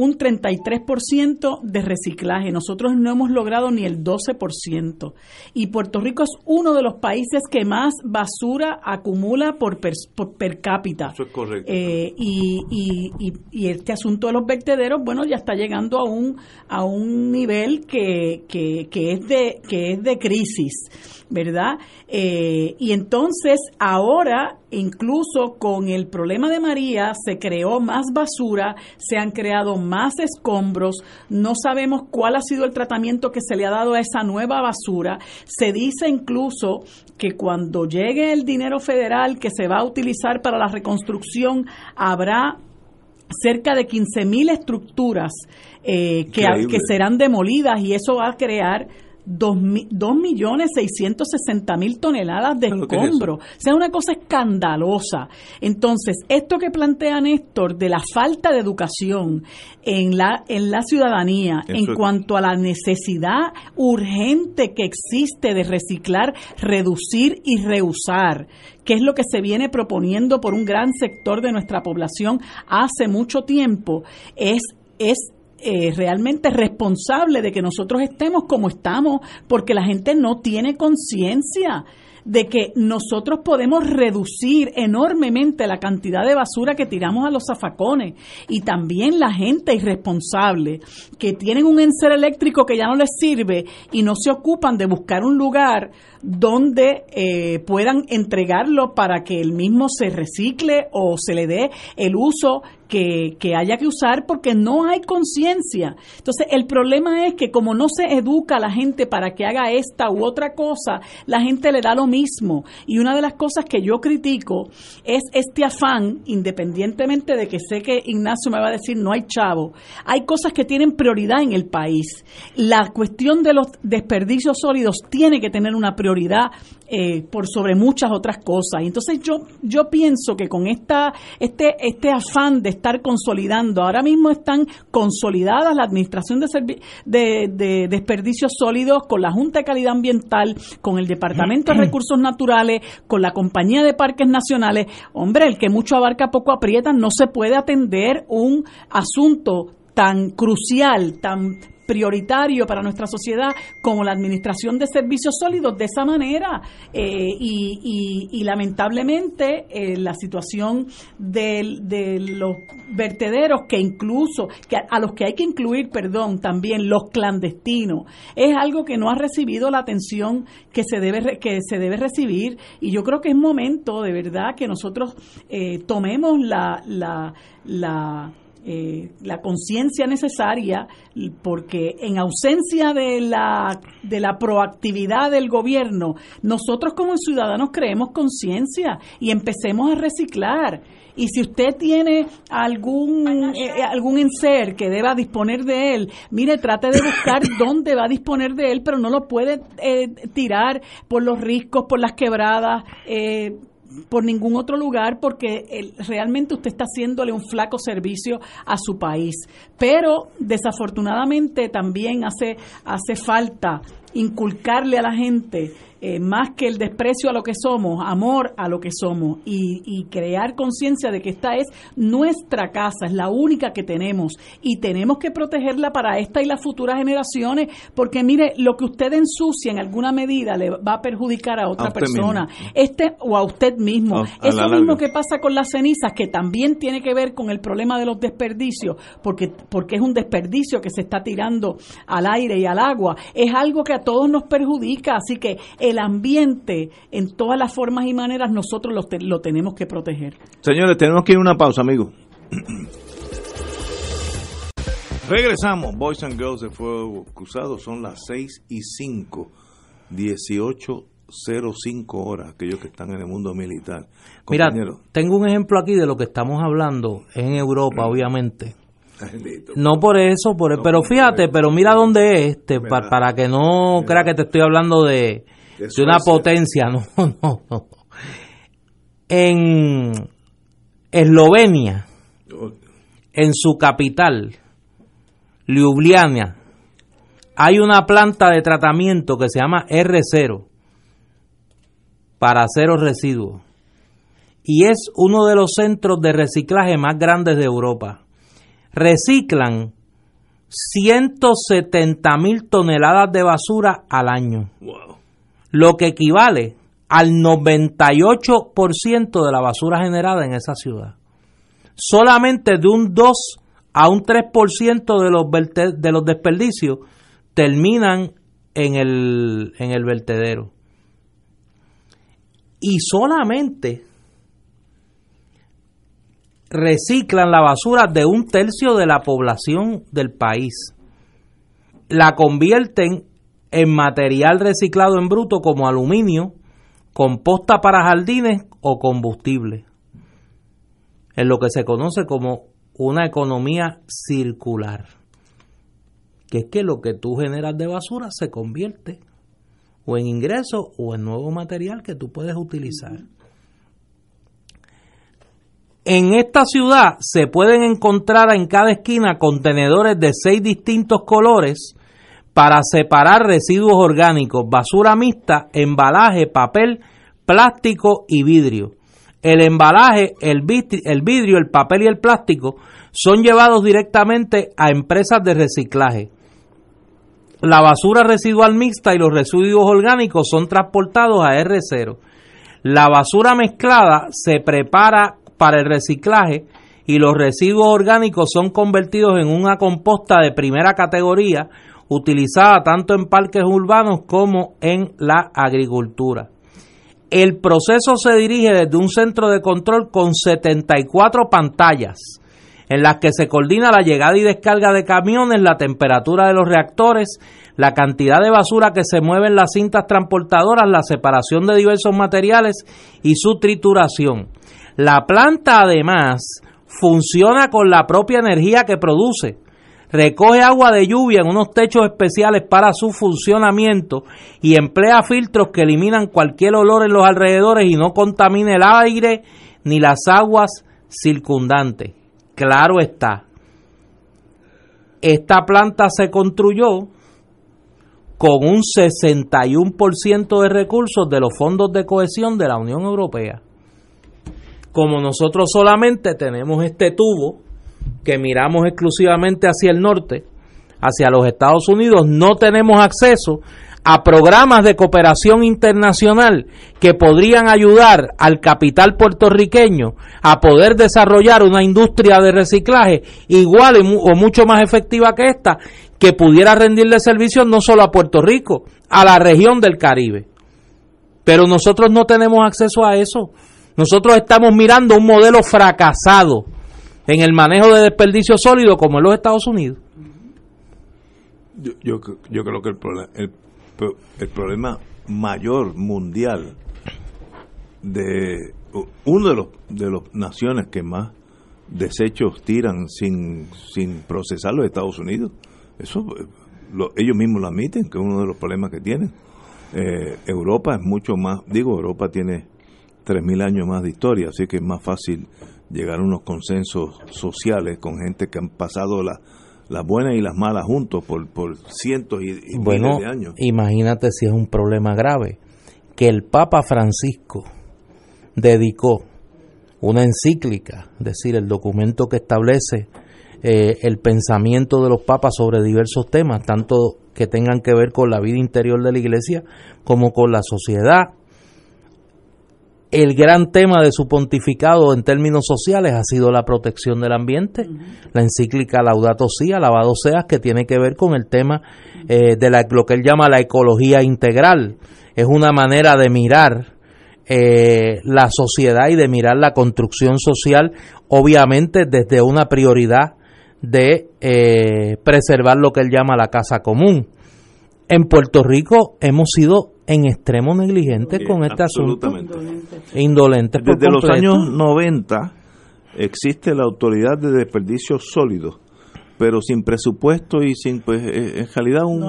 un 33% de reciclaje. Nosotros no hemos logrado ni el 12%. Y Puerto Rico es uno de los países que más basura acumula por per, per cápita. Eso es correcto. Eh, y, y, y, este asunto de los vertederos, bueno, ya está llegando a un, a un nivel que, que, que es, de, que es de crisis, ¿verdad? Eh, y entonces ahora, incluso con el problema de María, se creó más basura, se han creado más escombros, no sabemos cuál ha sido el tratamiento que se le ha dado a esa nueva basura. Se dice incluso que cuando llegue el dinero federal que se va a utilizar para la reconstrucción, habrá cerca de 15.000 estructuras eh, que, que serán demolidas y eso va a crear 2.660.000 toneladas de escombro. o sea, una cosa escandalosa. Entonces, esto que plantea Néstor de la falta de educación en la, en la ciudadanía en cuanto a la necesidad urgente que existe de reciclar, reducir y reusar, que es lo que se viene proponiendo por un gran sector de nuestra población hace mucho tiempo, es, es eh, realmente responsable de que nosotros estemos como estamos, porque la gente no tiene conciencia de que nosotros podemos reducir enormemente la cantidad de basura que tiramos a los zafacones. Y también la gente irresponsable que tienen un encer eléctrico que ya no les sirve y no se ocupan de buscar un lugar donde eh, puedan entregarlo para que el mismo se recicle o se le dé el uso que, que haya que usar porque no hay conciencia. Entonces, el problema es que como no se educa a la gente para que haga esta u otra cosa, la gente le da lo mismo. Y una de las cosas que yo critico es este afán, independientemente de que sé que Ignacio me va a decir no hay chavo, hay cosas que tienen prioridad en el país. La cuestión de los desperdicios sólidos tiene que tener una prioridad prioridad eh, por sobre muchas otras cosas. Y entonces yo, yo pienso que con esta, este, este afán de estar consolidando, ahora mismo están consolidadas la Administración de, de, Desperdicios Sólidos con la Junta de Calidad Ambiental, con el Departamento de Recursos Naturales, con la Compañía de Parques Nacionales. Hombre, el que mucho abarca poco aprieta, no se puede atender un asunto tan crucial, tan prioritario para nuestra sociedad como la administración de servicios sólidos de esa manera. Eh, y, lamentablemente eh, la situación de, los vertederos que incluso, que a, los que hay que incluir, perdón, también los clandestinos, es algo que no ha recibido la atención que se debe, que se debe recibir. Y yo creo que es momento de verdad que nosotros eh, tomemos la, la, la eh, la conciencia necesaria, porque en ausencia de la, de la proactividad del gobierno, nosotros como ciudadanos creemos conciencia y empecemos a reciclar. Y si usted tiene algún, eh, algún enser que deba disponer de él, mire, trate de buscar (coughs) dónde va a disponer de él, pero no lo puede eh, tirar por los riscos, por las quebradas. Eh, por ningún otro lugar porque realmente usted está haciéndole un flaco servicio a su país. Pero desafortunadamente también hace, hace falta inculcarle a la gente eh, más que el desprecio a lo que somos, amor a lo que somos y, y crear conciencia de que esta es nuestra casa, es la única que tenemos y tenemos que protegerla para esta y las futuras generaciones, porque mire, lo que usted ensucia en alguna medida le va a perjudicar a otra persona, este o a usted mismo. Eso mismo que pasa con las cenizas, que también tiene que ver con el problema de los desperdicios, porque, porque es un desperdicio que se está tirando al aire y al agua, es algo que a todos nos perjudica, así que el ambiente en todas las formas y maneras nosotros lo, lo tenemos que proteger. Señores, tenemos que ir a una pausa, amigos. Regresamos, Boys and Girls de Fuego Cruzado, son las 6 y 5, 18.05 horas, aquellos que están en el mundo militar. Mira, tengo un ejemplo aquí de lo que estamos hablando en Europa, mm. No por eso, por, pero fíjate, pero mira dónde es, este, para, que no crea que te estoy hablando de, de una potencia, (laughs) no, no, no. En Eslovenia, en su capital, Ljubljana, hay una planta de tratamiento que se llama R0 para cero residuos. Y es uno de los centros de reciclaje más grandes de Europa. Reciclan 170 mil toneladas de basura al año, lo que equivale al 98% de la basura generada en esa ciudad. Solamente de un 2 a un 3% de los, de los desperdicios terminan en el, en el vertedero. Y solamente reciclan la basura de un tercio de la población del país. La convierten en material reciclado en bruto como aluminio, composta para jardines o combustible. En lo que se conoce como una economía circular. Que es que lo que tú generas de basura se convierte o en ingreso o en nuevo material que tú puedes utilizar. En esta ciudad se pueden encontrar en cada esquina contenedores de seis distintos colores para separar residuos orgánicos, basura mixta, embalaje, papel, plástico y vidrio. El embalaje, el vidrio, el papel y el plástico son llevados directamente a empresas de reciclaje. La basura residual mixta y los residuos orgánicos son transportados a R0. La basura mezclada se prepara para el reciclaje y los residuos orgánicos son convertidos en una composta de primera categoría utilizada tanto en parques urbanos como en la agricultura. El proceso se dirige desde un centro de control con 74 pantallas en las que se coordina la llegada y descarga de camiones, la temperatura de los reactores, la cantidad de basura que se mueve en las cintas transportadoras, la separación de diversos materiales y su trituración. La planta además funciona con la propia energía que produce. Recoge agua de lluvia en unos techos especiales para su funcionamiento y emplea filtros que eliminan cualquier olor en los alrededores y no contamine el aire ni las aguas circundantes. Claro está, esta planta se construyó con un 61% de recursos de los fondos de cohesión de la Unión Europea. Como nosotros solamente tenemos este tubo que miramos exclusivamente hacia el norte, hacia los Estados Unidos, no tenemos acceso a programas de cooperación internacional que podrían ayudar al capital puertorriqueño a poder desarrollar una industria de reciclaje igual o mucho más efectiva que esta, que pudiera rendirle servicio no solo a Puerto Rico, a la región del Caribe. Pero nosotros no tenemos acceso a eso. Nosotros estamos mirando un modelo fracasado en el manejo de desperdicio sólido como en los Estados Unidos. Yo, yo, creo que el, el el problema mayor mundial de uno de los de las naciones que más desechos tiran sin, sin procesar los Estados Unidos. Eso ellos mismos lo admiten, que es uno de los problemas que tienen. Eh, Europa es mucho más, digo, Europa tiene 3.000 años más de historia, así que es más fácil llegar a unos consensos sociales con gente que han pasado la, las buenas y las malas juntos por, por cientos y, miles de años. Imagínate si es un problema grave que el Papa Francisco dedicó una encíclica, es decir, el documento que establece eh, el pensamiento de los papas sobre diversos temas, tanto que tengan que ver con la vida interior de la iglesia como con la sociedad, el gran tema de su pontificado en términos sociales ha sido la protección del ambiente. La encíclica Laudato Si, alabado seas, que tiene que ver con el tema eh, de la, lo que él llama la ecología integral. Es una manera de mirar eh, la sociedad y de mirar la construcción social, obviamente desde una prioridad de eh, preservar lo que él llama la casa común. En Puerto Rico hemos sido en extremo negligentes con este asunto. Indolentes. Desde los años 90 existe la autoridad de desperdicio sólido, pero sin presupuesto y sin, pues, eh, en realidad, un,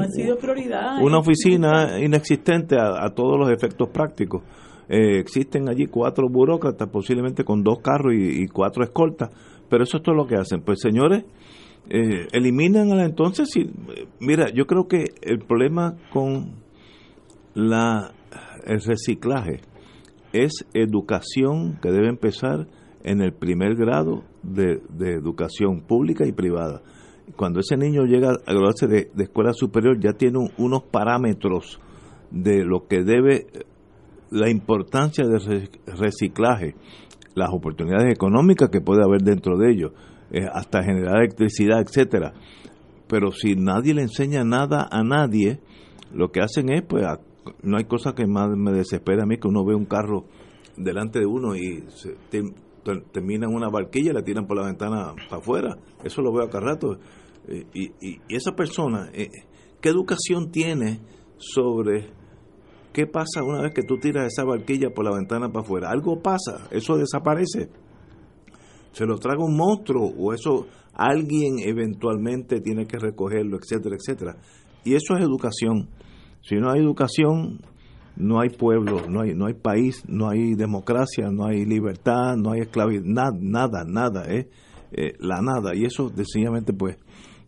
una oficina inexistente a, todos los efectos prácticos. Eh, existen allí cuatro burócratas, posiblemente con dos carros y, cuatro escoltas, pero eso es todo lo que hacen. Pues señores, eh, eliminan a la entonces. Y, mira, yo creo que el problema con la, el reciclaje es educación que debe empezar en el primer grado de, educación pública y privada. Cuando ese niño llega a graduarse de, escuela superior ya tiene unos parámetros de lo que debe la importancia del reciclaje, las oportunidades económicas que puede haber dentro de ello, eh, hasta generar electricidad, etcétera. Pero si nadie le enseña nada a nadie, lo que hacen es, pues, no hay cosa que más me desespera a mí que uno ve un carro delante de uno y termina una barquilla y la tiran por la ventana para afuera. Eso lo veo acá rato. Eh, y, esa persona, eh, ¿qué educación tiene sobre qué pasa una vez que tú tiras esa barquilla por la ventana para afuera? Algo pasa, eso desaparece. Se lo traga un monstruo o eso alguien eventualmente tiene que recogerlo, etcétera, etcétera. Y eso es educación. Si no hay educación, no hay pueblo, no hay, no hay país, no hay democracia, no hay libertad, no hay esclavitud, nada, nada, nada, ¿eh? eh la nada. Y eso, sencillamente, pues,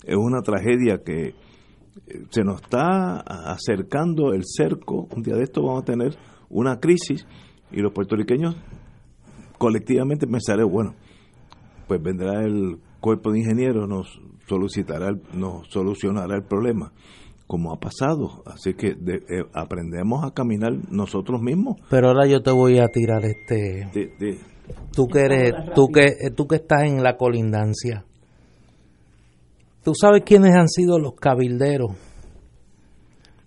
es una tragedia que eh, se nos está acercando el cerco. Un día de esto vamos a tener una crisis y los puertorriqueños colectivamente pensarán, bueno, pues vendrá el cuerpo de ingenieros, nos solicitará, nos solucionará el problema como ha pasado. Así que eh, aprendemos a caminar nosotros mismos. Pero ahora yo te voy a tirar este... Tú que eres, tú que, eh, tú que estás en la colindancia. ¿Tú sabes quiénes han sido los cabilderos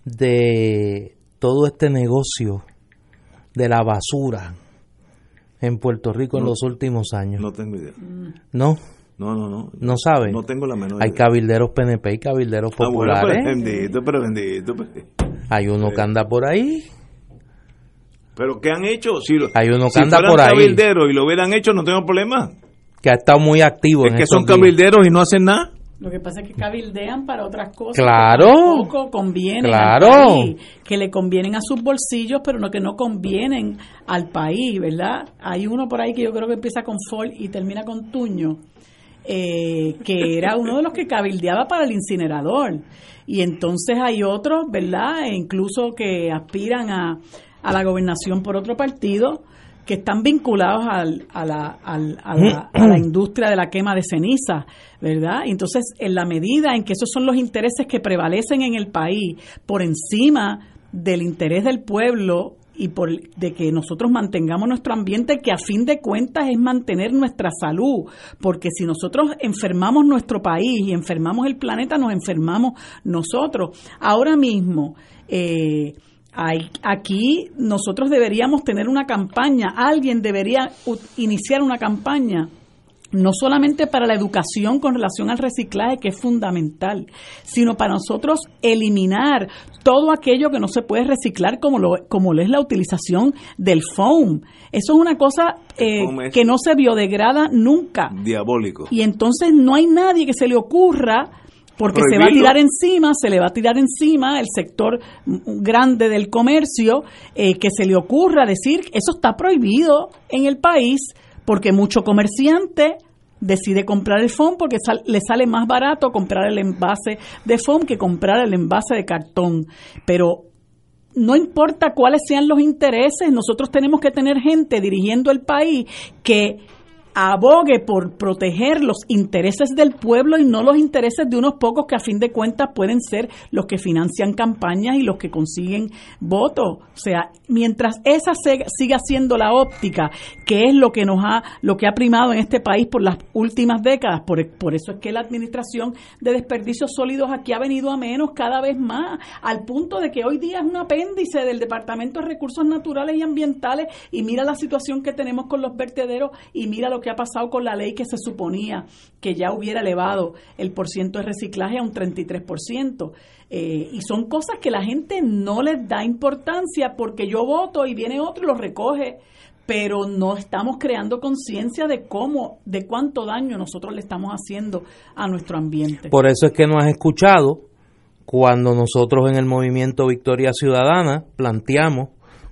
de todo este negocio de la basura en Puerto Rico en los últimos años? No tengo idea. ¿No? No, no, no. ¿No sabe? No tengo la menor Hay cabilderos PNP y cabilderos ah, populares. pero bendito, pero bendito. Pues. Hay uno que anda por ahí. ¿Pero qué han hecho? Si, Hay uno que anda por ahí. cabilderos y lo hubieran hecho, no tengo problema. Que ha estado muy activo. Es que son cabilderos y no hacen nada. Lo que pasa es que cabildean para otras cosas. Claro. Que poco convienen claro. Al país, que le convienen a sus bolsillos, pero no que no convienen al país, ¿verdad? Hay uno por ahí que yo creo que empieza con Ford y termina con Tuño eh, que era uno de los que cabildeaba para el incinerador. Y entonces hay otros, ¿verdad? E incluso que aspiran a, a la gobernación por otro partido que están vinculados al, a, la, a, la, a, la, industria de la quema de ceniza, ¿verdad? Entonces, en la medida en que esos son los intereses que prevalecen en el país por encima del interés del pueblo y por de que nosotros mantengamos nuestro ambiente que a fin de cuentas es mantener nuestra salud, porque si nosotros enfermamos nuestro país y enfermamos el planeta, nos enfermamos nosotros. Ahora mismo, eh, hay, aquí nosotros deberíamos tener una campaña, alguien debería iniciar una campaña no solamente para la educación con relación al reciclaje, que es fundamental, sino para nosotros eliminar todo aquello que no se puede reciclar, como lo, como lo es la utilización del foam. Eso es una cosa eh, que no se biodegrada nunca. Diabólico. Y entonces no hay nadie que se le ocurra porque se va a tirar encima, se le va a tirar encima el sector grande del comercio, eh, que se le ocurra decir, eso está prohibido en el país, porque mucho comerciante decide comprar el foam porque le sale más barato comprar el envase de foam que comprar el envase de cartón. Pero no importa cuáles sean los intereses, nosotros tenemos que tener gente dirigiendo el país que abogue por proteger los intereses del pueblo y no los intereses de unos pocos que a fin de cuentas pueden ser los que financian campañas y los que consiguen votos. O sea, mientras esa siga siendo la óptica, que es lo que nos ha, lo que ha primado en este país por las últimas décadas, por, por eso es que la administración de desperdicios sólidos aquí ha venido a menos cada vez más, al punto de que hoy día es un apéndice del Departamento de Recursos Naturales y Ambientales y mira la situación que tenemos con los vertederos y mira lo que ha pasado con la ley que se suponía que ya hubiera elevado el porciento de reciclaje a un 33%. Eh, y son cosas que la gente no les da importancia porque yo voto y viene otro y lo recoge pero no estamos creando conciencia de cómo, de cuánto daño nosotros le estamos haciendo a nuestro ambiente. Por eso es que no has escuchado cuando nosotros en el movimiento Victoria Ciudadana planteamos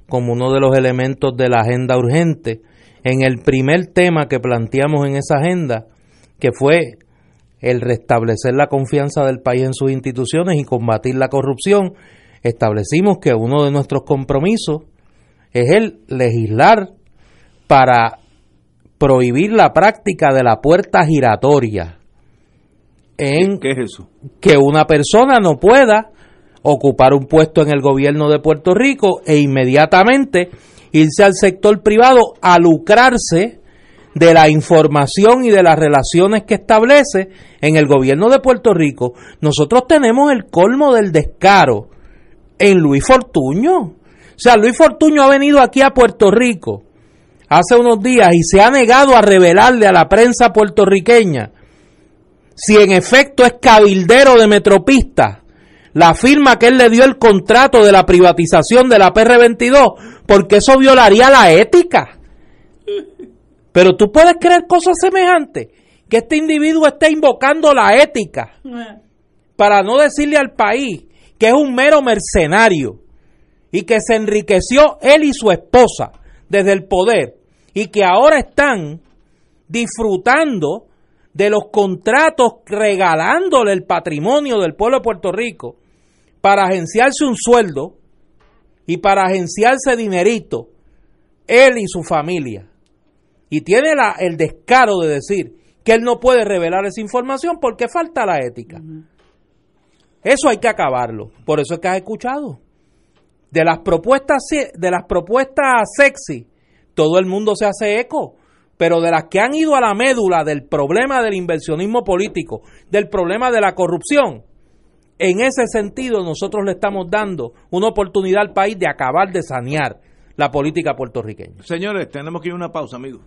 como uno de los elementos de la agenda urgente en el primer tema que planteamos en esa agenda, que fue el restablecer la confianza del país en sus instituciones y combatir la corrupción, establecimos que uno de nuestros compromisos es el legislar para prohibir la práctica de la puerta giratoria. En ¿Qué es eso? que una persona no pueda ocupar un puesto en el gobierno de Puerto Rico e inmediatamente irse al sector privado a lucrarse de la información y de las relaciones que establece en el gobierno de Puerto Rico. Nosotros tenemos el colmo del descaro en Luis Fortuño. O sea, Luis Fortuño ha venido aquí a Puerto Rico hace unos días y se ha negado a revelarle a la prensa puertorriqueña si en efecto es cabildero de Metropista, la firma que él le dio el contrato de la privatización de la PR22, porque eso violaría la ética. Pero tú puedes creer cosas semejantes, que este individuo esté invocando la ética para no decirle al país que es un mero mercenario y que se enriqueció él y su esposa desde el poder y que ahora están disfrutando de los contratos regalándole el patrimonio del pueblo de Puerto Rico para agenciarse un sueldo y para agenciarse dinerito, él y su familia. Y tiene la, el descaro de decir que él no puede revelar esa información porque falta la ética. Eso hay que acabarlo. Por eso es que has escuchado. De las propuestas, de las propuestas sexy, todo el mundo se hace eco pero de las que han ido a la médula del problema del inversionismo político, del problema de la corrupción, en ese sentido nosotros le estamos dando una oportunidad al país de acabar de sanear la política puertorriqueña. Señores, tenemos que ir a una pausa, amigos.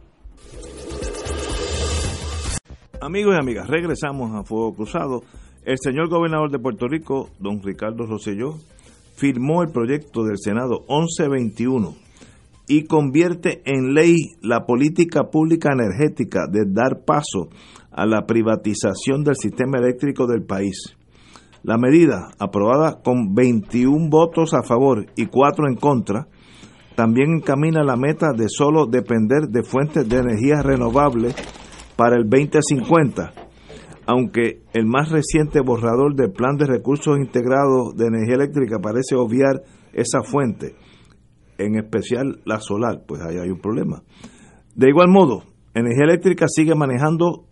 Amigos y amigas, regresamos a Fuego Cruzado. El señor gobernador de Puerto Rico, don Ricardo Rosselló, firmó el proyecto del Senado 1121 y convierte en ley la política pública energética de dar paso a la privatización del sistema eléctrico del país. La medida, aprobada con 21 votos a favor y 4 en contra, también encamina la meta de solo depender de fuentes de energía renovables para el 2050, aunque el más reciente borrador del Plan de Recursos Integrados de Energía Eléctrica parece obviar esa fuente en especial la solar, pues ahí hay un problema. De igual modo, Energía Eléctrica sigue manejando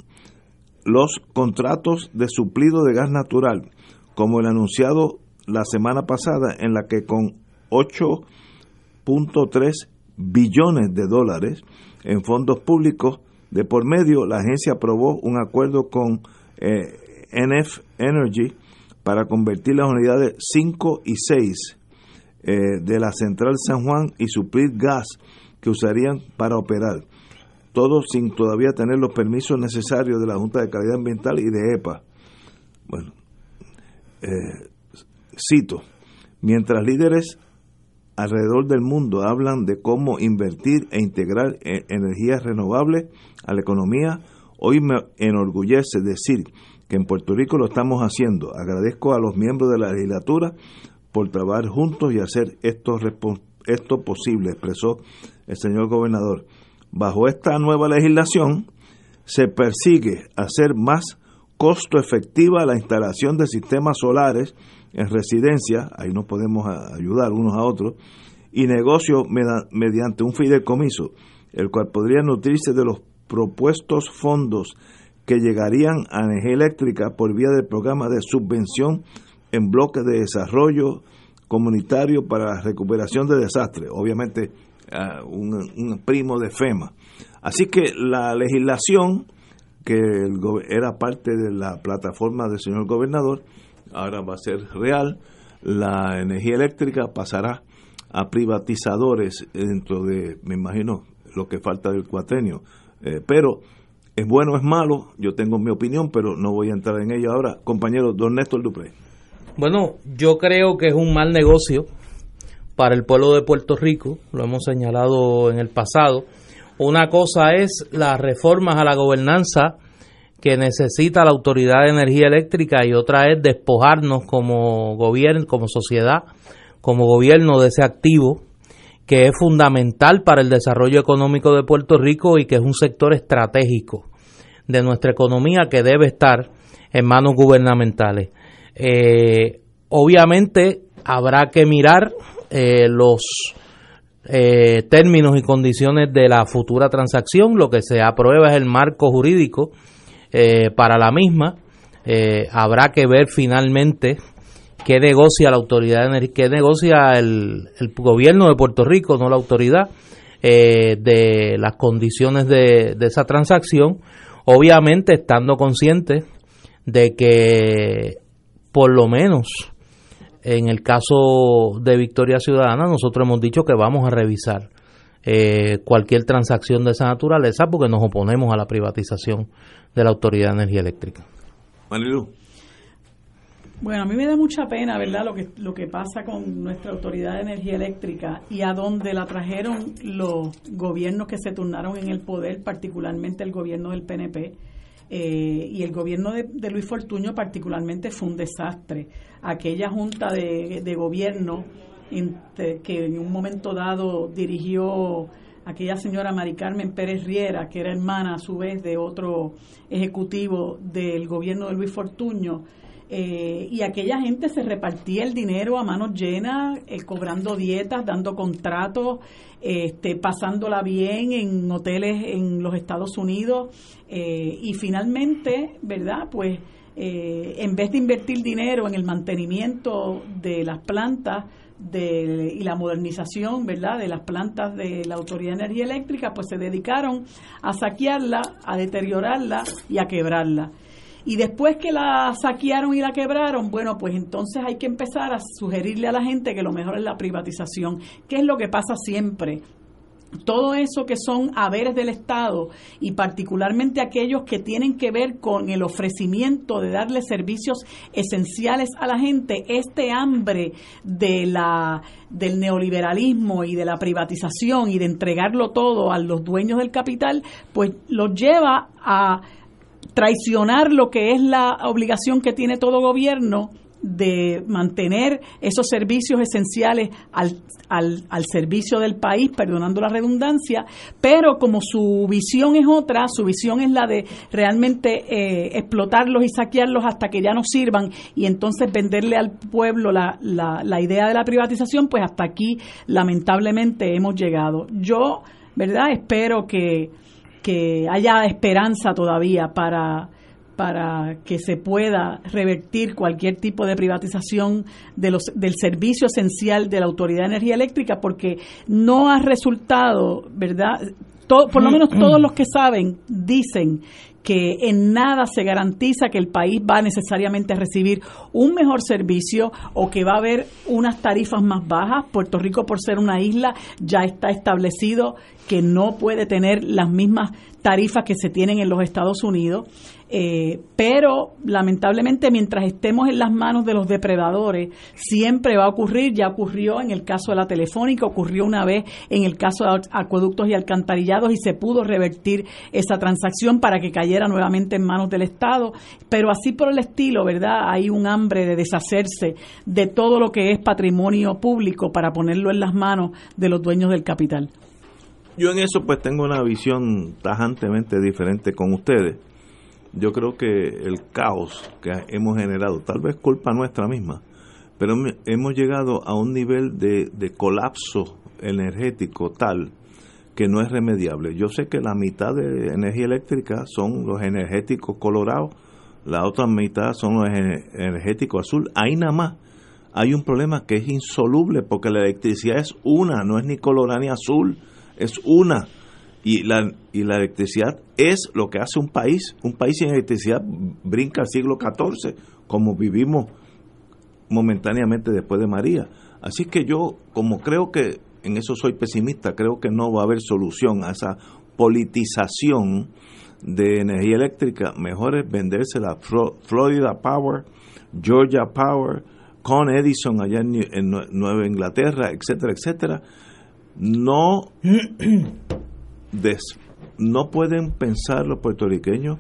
los contratos de suplido de gas natural, como el anunciado la semana pasada, en la que con 8.3 billones de dólares en fondos públicos de por medio, la agencia aprobó un acuerdo con eh, NF Energy para convertir las unidades 5 y 6 eh, de la Central San Juan y suplir gas que usarían para operar. Todo sin todavía tener los permisos necesarios de la Junta de Calidad Ambiental y de EPA. Bueno, eh, cito, mientras líderes alrededor del mundo hablan de cómo invertir e integrar e-, energías renovables a la economía, hoy me enorgullece decir que en Puerto Rico lo estamos haciendo. Agradezco a los miembros de la legislatura por trabajar juntos y hacer esto, esto posible, expresó el señor gobernador. Bajo esta nueva legislación se persigue hacer más costo efectiva la instalación de sistemas solares en residencias, ahí nos podemos ayudar unos a otros, y negocio mediante un fideicomiso, el cual podría nutrirse de los propuestos fondos que llegarían a energía eléctrica por vía del programa de subvención en bloques de desarrollo comunitario para la recuperación de desastres, obviamente ah, un, primo de FEMA. Así que la legislación que era parte de la plataforma del señor gobernador, ahora va a ser real, la energía eléctrica pasará a privatizadores dentro de, me imagino, lo que falta del cuatrenio. Eh, pero es bueno es malo, yo tengo mi opinión, pero no voy a entrar en ello ahora. Compañero, don Néstor Dupré. Bueno, yo creo que es un mal negocio para el pueblo de Puerto Rico, lo hemos señalado en el pasado. Una cosa es las reformas a la gobernanza que necesita la Autoridad de Energía Eléctrica y otra es despojarnos como gobierno, como sociedad, como gobierno de ese activo que es fundamental para el desarrollo económico de Puerto Rico y que es un sector estratégico de nuestra economía que debe estar en manos gubernamentales. Eh, obviamente habrá que mirar eh, los eh, términos y condiciones de la futura transacción. Lo que se aprueba es el marco jurídico eh, para la misma. Eh, habrá que ver finalmente qué negocia la autoridad qué negocia el, gobierno de Puerto Rico, no la autoridad, de las condiciones de, esa transacción. Obviamente estando conscientes de que por lo menos en el caso de Victoria Ciudadana, nosotros hemos dicho que vamos a revisar eh, cualquier transacción de esa naturaleza porque nos oponemos a la privatización de la Autoridad de Energía Eléctrica. Marilu. Bueno, a mí me da mucha pena, ¿verdad?, lo que, lo que pasa con nuestra Autoridad de Energía Eléctrica y a dónde la trajeron los gobiernos que se turnaron en el poder, particularmente el gobierno del PNP eh, y el gobierno de, Luis Fortuño particularmente fue un desastre. Aquella junta de, gobierno que en un momento dado dirigió aquella señora Mari Carmen Pérez Riera, que era hermana a su vez de otro ejecutivo del gobierno de Luis Fortuño, eh, y aquella gente se repartía el dinero a manos llenas, eh, cobrando dietas, dando contratos, este, pasándola bien en hoteles en los Estados Unidos eh, y finalmente, ¿verdad? Pues en vez de invertir dinero en el mantenimiento de las plantas, de, y la modernización, ¿verdad?, de las plantas de la Autoridad de Energía Eléctrica, pues se dedicaron a saquearla, a deteriorarla y a quebrarla. Y después que la saquearon y la quebraron, bueno, pues entonces hay que empezar a sugerirle a la gente que lo mejor es la privatización, que es lo que pasa siempre. Todo eso que son haberes del Estado y particularmente aquellos que tienen que ver con el ofrecimiento de darle servicios esenciales a la gente, este hambre de la del neoliberalismo y de la privatización y de entregarlo todo a los dueños del capital, pues los lleva a traicionar lo que es la obligación que tiene todo gobierno de mantener esos servicios esenciales al, al, servicio del país, perdonando la redundancia, pero como su visión es otra, su visión es la de realmente eh, explotarlos y saquearlos hasta que ya no sirvan y entonces venderle al pueblo la, la, la idea de la privatización, pues hasta aquí lamentablemente hemos llegado. Yo, ¿verdad? Espero que que haya esperanza todavía para, para que se pueda revertir cualquier tipo de privatización de los, del servicio esencial de la Autoridad de Energía Eléctrica, porque no ha resultado, ¿verdad? por lo menos todos los que saben dicen que en nada se garantiza que el país va necesariamente a recibir un mejor servicio o que va a haber unas tarifas más bajas. Puerto Rico, por ser una isla, ya está establecido que no puede tener las mismas tarifas que se tienen en los Estados Unidos. Eh, pero lamentablemente mientras estemos en las manos de los depredadores, siempre va a ocurrir, ya ocurrió en el caso de la telefónica, ocurrió una vez en el caso de acueductos y alcantarillados y se pudo revertir esa transacción para que cayera nuevamente en manos del Estado, pero así por el estilo, ¿verdad? Hay un hambre de deshacerse de todo lo que es patrimonio público para ponerlo en las manos de los dueños del capital. Yo en eso pues tengo una visión tajantemente diferente con ustedes. Yo creo que el caos que hemos generado, tal vez culpa nuestra misma, pero hemos llegado a un nivel de, colapso energético tal que no es remediable. Yo sé que la mitad de energía eléctrica son los energéticos colorados, la otra mitad son los energéticos azul. Ahí nada más hay un problema que es insoluble porque la electricidad es una, no es ni colorada ni azul es una. Y la, y la electricidad es lo que hace un país. Un país sin electricidad brinca al siglo XIV, como vivimos momentáneamente después de María. Así que yo, como creo que en eso soy pesimista, creo que no va a haber solución a esa politización de energía eléctrica. Mejor es venderse la Florida Power, Georgia Power, con Edison allá en Nueva Inglaterra, etcétera, etcétera no, no pueden pensar los puertorriqueños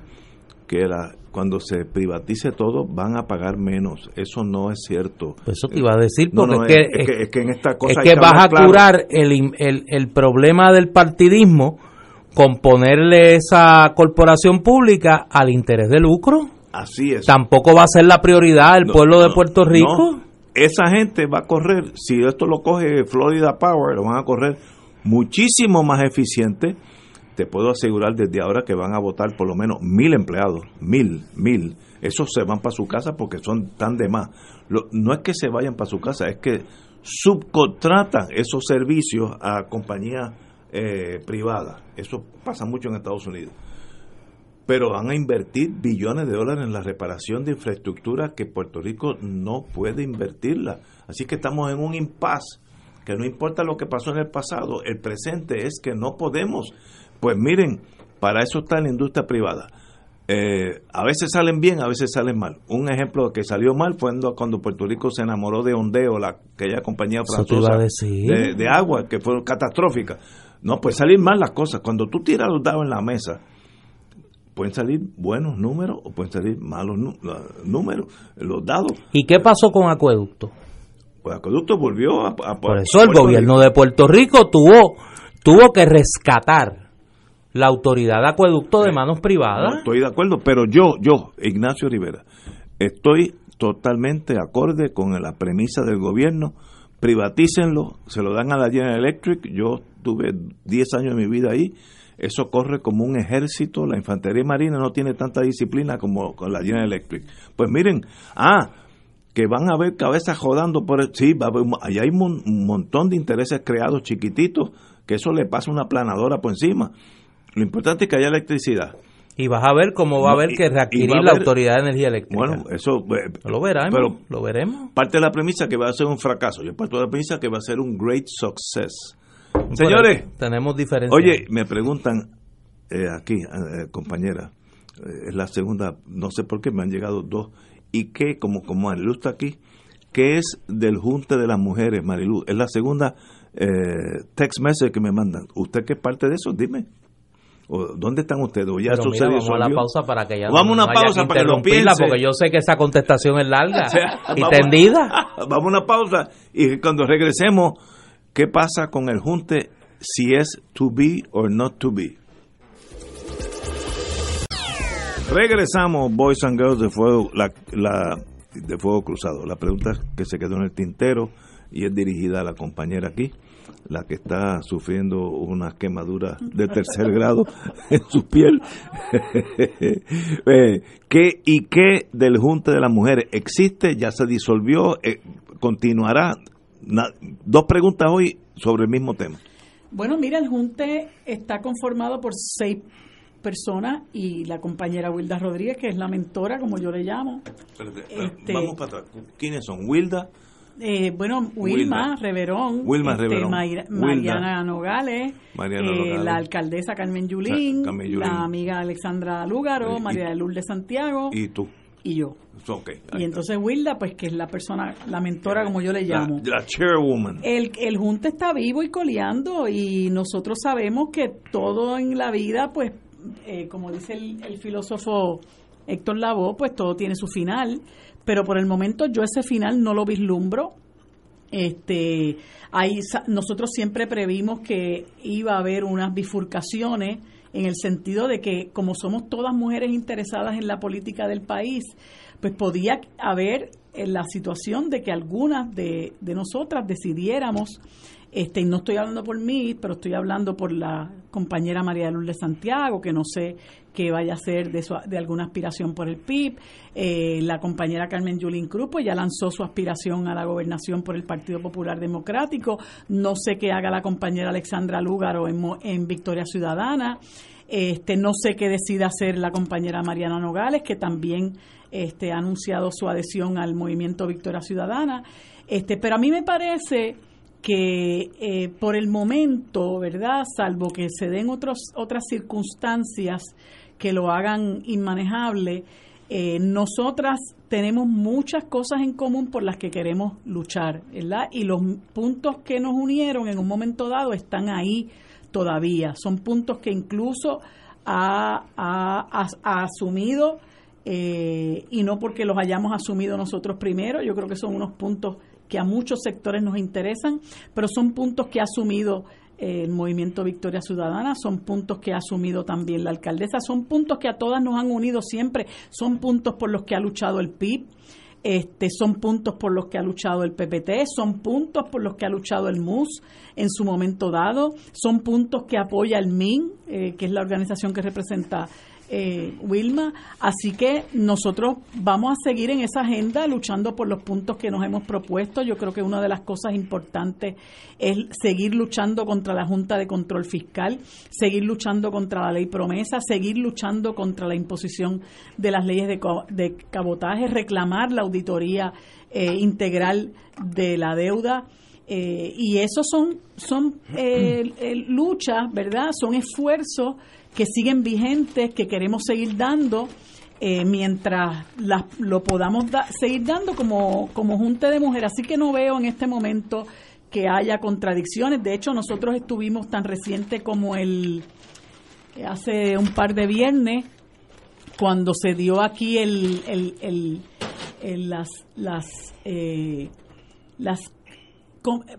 que cuando se privatice todo van a pagar menos. Eso no es cierto. Eso te iba a decir, porque es, que, en esta cosa es que vas a curar el, el, el problema del partidismo con ponerle esa corporación pública al interés de lucro. Así es. Tampoco va a ser la prioridad el pueblo de Puerto Rico esa gente va a correr, si esto lo coge Florida Power, lo van a correr muchísimo más eficiente. Te puedo asegurar desde ahora que van a votar por lo menos mil empleados, mil, mil. Esos se van para su casa porque son tan de más. no es que se vayan para su casa, es que subcontratan esos servicios a compañías eh, privadas. Eso pasa mucho en Estados Unidos. Pero van a invertir billones de dólares en la reparación de infraestructura que Puerto Rico no puede invertirla. Así que estamos en un impasse que no importa lo que pasó en el pasado, el presente es que no podemos. Pues miren, para eso está la industria privada. Eh, a veces salen bien, a veces salen mal. Un ejemplo que salió mal fue cuando Puerto Rico se enamoró de Ondeo, la, aquella compañía francesa de, de, agua, que fue catastrófica. No, pues salir mal las cosas. Cuando tú tiras los dados en la mesa, pueden salir buenos números o pueden salir malos números, los dados. ¿Y qué pasó con Acueducto? Pues Acueducto volvió a... Por eso el gobierno de Puerto Rico tuvo, tuvo que rescatar la autoridad de acueducto de manos privadas. estoy de acuerdo, pero yo, yo, Ignacio Rivera, estoy totalmente acorde con la premisa del gobierno. Privatícenlo, se lo dan a la General Electric. Yo tuve 10 años de mi vida ahí. Eso corre como un ejército. La infantería marina no tiene tanta disciplina como con la General Electric. Pues miren, ah, que van a haber cabezas jodando por el, sí, va allá hay un, montón de intereses creados chiquititos, que eso le pasa una planadora por encima. Lo importante es que haya electricidad. Y vas a ver cómo va a haber que readquirir la Autoridad de Energía Eléctrica. Bueno, eso... Eh, lo veremos, pero lo veremos. Parte de la premisa que va a ser un fracaso. Yo parto de la premisa que va a ser un great success. Señores, tenemos diferencias. Oye, me preguntan eh, aquí, eh, compañera, es la segunda, no sé por qué me han llegado dos y qué, como, como Marilu está aquí, qué es del Junte de las Mujeres, Marilu. Es la segunda eh, text message que me mandan. ¿Usted qué parte de eso? Dime. ¿O ¿Dónad están ustedes? ¿O ya Pero mira, vamos a la pausa para que ya vamos a una pausa para que lo piense. porque yo sé que esa contestación es larga (laughs) y tendida. (laughs) Vamos a una pausa y cuando regresemos, ¿qué pasa con el junte si es to be or not to be? Regresamos, Boys and Girls de Fuego, la, de Fuego Cruzado. La pregunta que se quedó en el tintero y es dirigida a la compañera aquí, la que está sufriendo unas quemaduras de tercer (laughs) grado en su piel. (laughs) Eh, ¿Qué y qué del Junte de las Mujeres existe? ¿Ya se disolvió? Eh, Dos preguntas hoy sobre el mismo tema. Bueno, mira, el Junte está conformado por seis persona y la compañera Wilda Rodríguez, que es la mentora, como yo le llamo. Este, vamos para atrás. ¿Quiénes son? ¿Wilda? Eh, bueno, Wilma, Reverón, Wilma este, Mariana Nogales, eh, la alcaldesa Carmen Yulín, la amiga Alexandra Lúgaro, María de Lourdes Santiago. Y tú. Y yo. Okay, y entonces Wilda, pues que es la persona, la mentora, como yo le llamo. La, chairwoman. El, el Junta está vivo y coleando y nosotros sabemos que todo en la vida, pues eh, como dice el, filósofo Héctor Lavoe, pues todo tiene su final, pero por el momento yo ese final no lo vislumbro. Este, hay, nosotros siempre previmos que iba a haber unas bifurcaciones en el sentido de que como somos todas mujeres interesadas en la política del país, pues podía haber en la situación de que algunas de, de nosotras decidiéramos este, no estoy hablando por mí, pero estoy hablando por la compañera María Lourdes Santiago, que no sé qué vaya a ser de, de alguna aspiración por el PIB. Eh, la compañera Carmen Yulín Cruz pues ya lanzó su aspiración a la gobernación por el Partido Popular Democrático. No sé qué haga la compañera Alexandra Lúgaro en, en Victoria Ciudadana. Este, no sé qué decida hacer la compañera Mariana Nogales, que también este, ha anunciado su adhesión al movimiento Victoria Ciudadana. Este, pero a mí me parece que eh, por el momento, ¿verdad? Salvo que se den otros, otras circunstancias que lo hagan inmanejable, eh, nosotras tenemos muchas cosas en común por las que queremos luchar, ¿verdad? Y los puntos que nos unieron en un momento dado están ahí todavía. Son puntos que incluso ha, asumido, eh, y no porque los hayamos asumido nosotros primero, yo creo que son unos puntos que a muchos sectores nos interesan, pero son puntos que ha asumido el movimiento Victoria Ciudadana, son puntos que ha asumido también la alcaldesa, son puntos que a todas nos han unido siempre, son puntos por los que ha luchado el PIB. este, son puntos por los que ha luchado el PPT, son puntos por los que ha luchado el MUS en su momento dado, son puntos que apoya el MIN, eh, que es la organización que representa eh, Wilma. Así que nosotros vamos a seguir en esa agenda luchando por los puntos que nos hemos propuesto. Yo creo que una de las cosas importantes es seguir luchando contra la Junta de Control Fiscal, seguir luchando contra la ley promesa, seguir luchando contra la imposición de las leyes de, de cabotaje, reclamar la auditoría eh, integral de la deuda. Eh, y eso son, son eh, luchas, ¿verdad? Son esfuerzos que siguen vigentes, que queremos seguir dando eh, mientras lo podamos seguir dando como, como Junta de Mujeres. Así que no veo en este momento que haya contradicciones. De hecho, nosotros estuvimos tan reciente como el hace un par de viernes cuando se dio aquí el, el, el, las las eh, las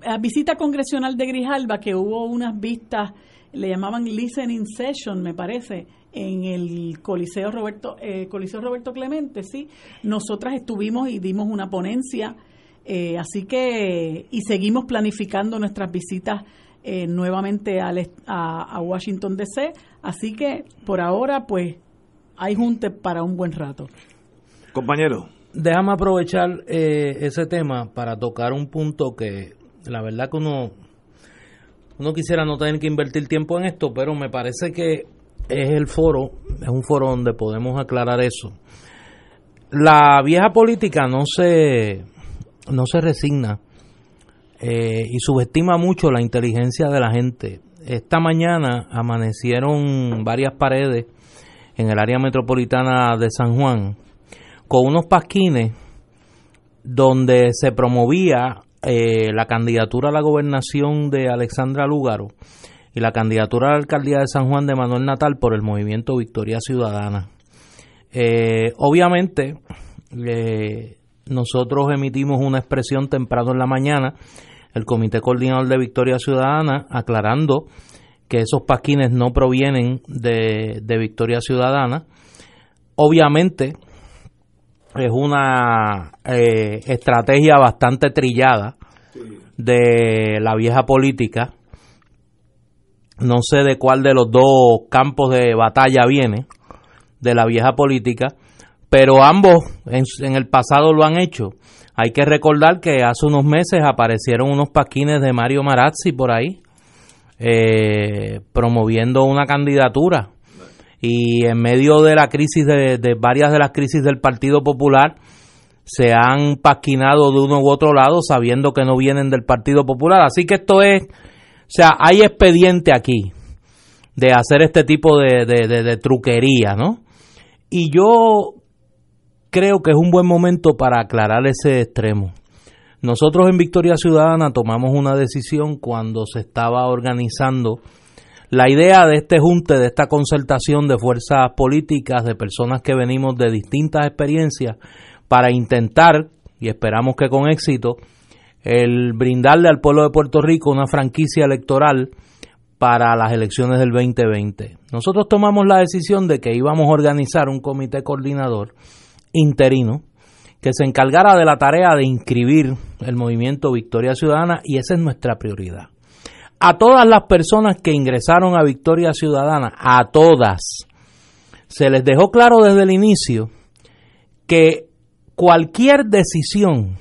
la visita congresional de Grijalba que hubo unas vistas le llamaban listening session, me parece, en el Coliseo Roberto, eh, Coliseo Roberto Clemente, sí. Nosotras estuvimos y dimos una ponencia, eh, así que, y seguimos planificando nuestras visitas eh, nuevamente a, a, Washington DC, así que por ahora, pues, hay junte para un buen rato. Compañero. Déjame aprovechar ese tema para tocar un punto que la verdad que uno uno quisiera no tener que invertir tiempo en esto, pero me parece que es el foro, es un foro donde podemos aclarar eso. La vieja política no se, no se resigna eh, y subestima mucho la inteligencia de la gente. Esta mañana amanecieron varias paredes en el área metropolitana de San Juan con unos pasquines donde se promovía eh, la candidatura a la gobernación de Alexandra Lúgaro y la candidatura a la alcaldía de San Juan de Manuel Natal por el movimiento Victoria Ciudadana. Eh, obviamente, eh, nosotros emitimos una expresión temprano en la mañana, el Comité Coordinador de Victoria Ciudadana, aclarando que esos pasquines no provienen de, de Victoria Ciudadana. Obviamente, es una eh, estrategia bastante trillada de la vieja política. No sé de cuál de los dos campos de batalla viene, de la vieja política, pero ambos en, el pasado lo han hecho. Hay que recordar que hace unos meses aparecieron unos paquines de Mario Marazzi por ahí, eh, promoviendo una candidatura y en medio de la crisis de, varias de las crisis del Partido Popular se han pasquinado de uno u otro lado sabiendo que no vienen del Partido Popular. Así que esto es, o sea, hay expediente aquí de hacer este tipo de, de truquería, ¿no? Y yo creo que es un buen momento para aclarar ese extremo. Nosotros en Victoria Ciudadana tomamos una decisión cuando se estaba organizando la idea de este junte, de esta concertación de fuerzas políticas, de personas que venimos de distintas experiencias, para intentar, y esperamos que con éxito, el brindarle al pueblo de Puerto Rico una franquicia electoral para las elecciones del 2020. Nosotros tomamos la decisión de que íbamos a organizar un comité coordinador interino que se encargara de la tarea de inscribir el movimiento Victoria Ciudadana y esa es nuestra prioridad a todas las personas que ingresaron a Victoria Ciudadana, a todas, se les dejó claro desde el inicio que cualquier decisión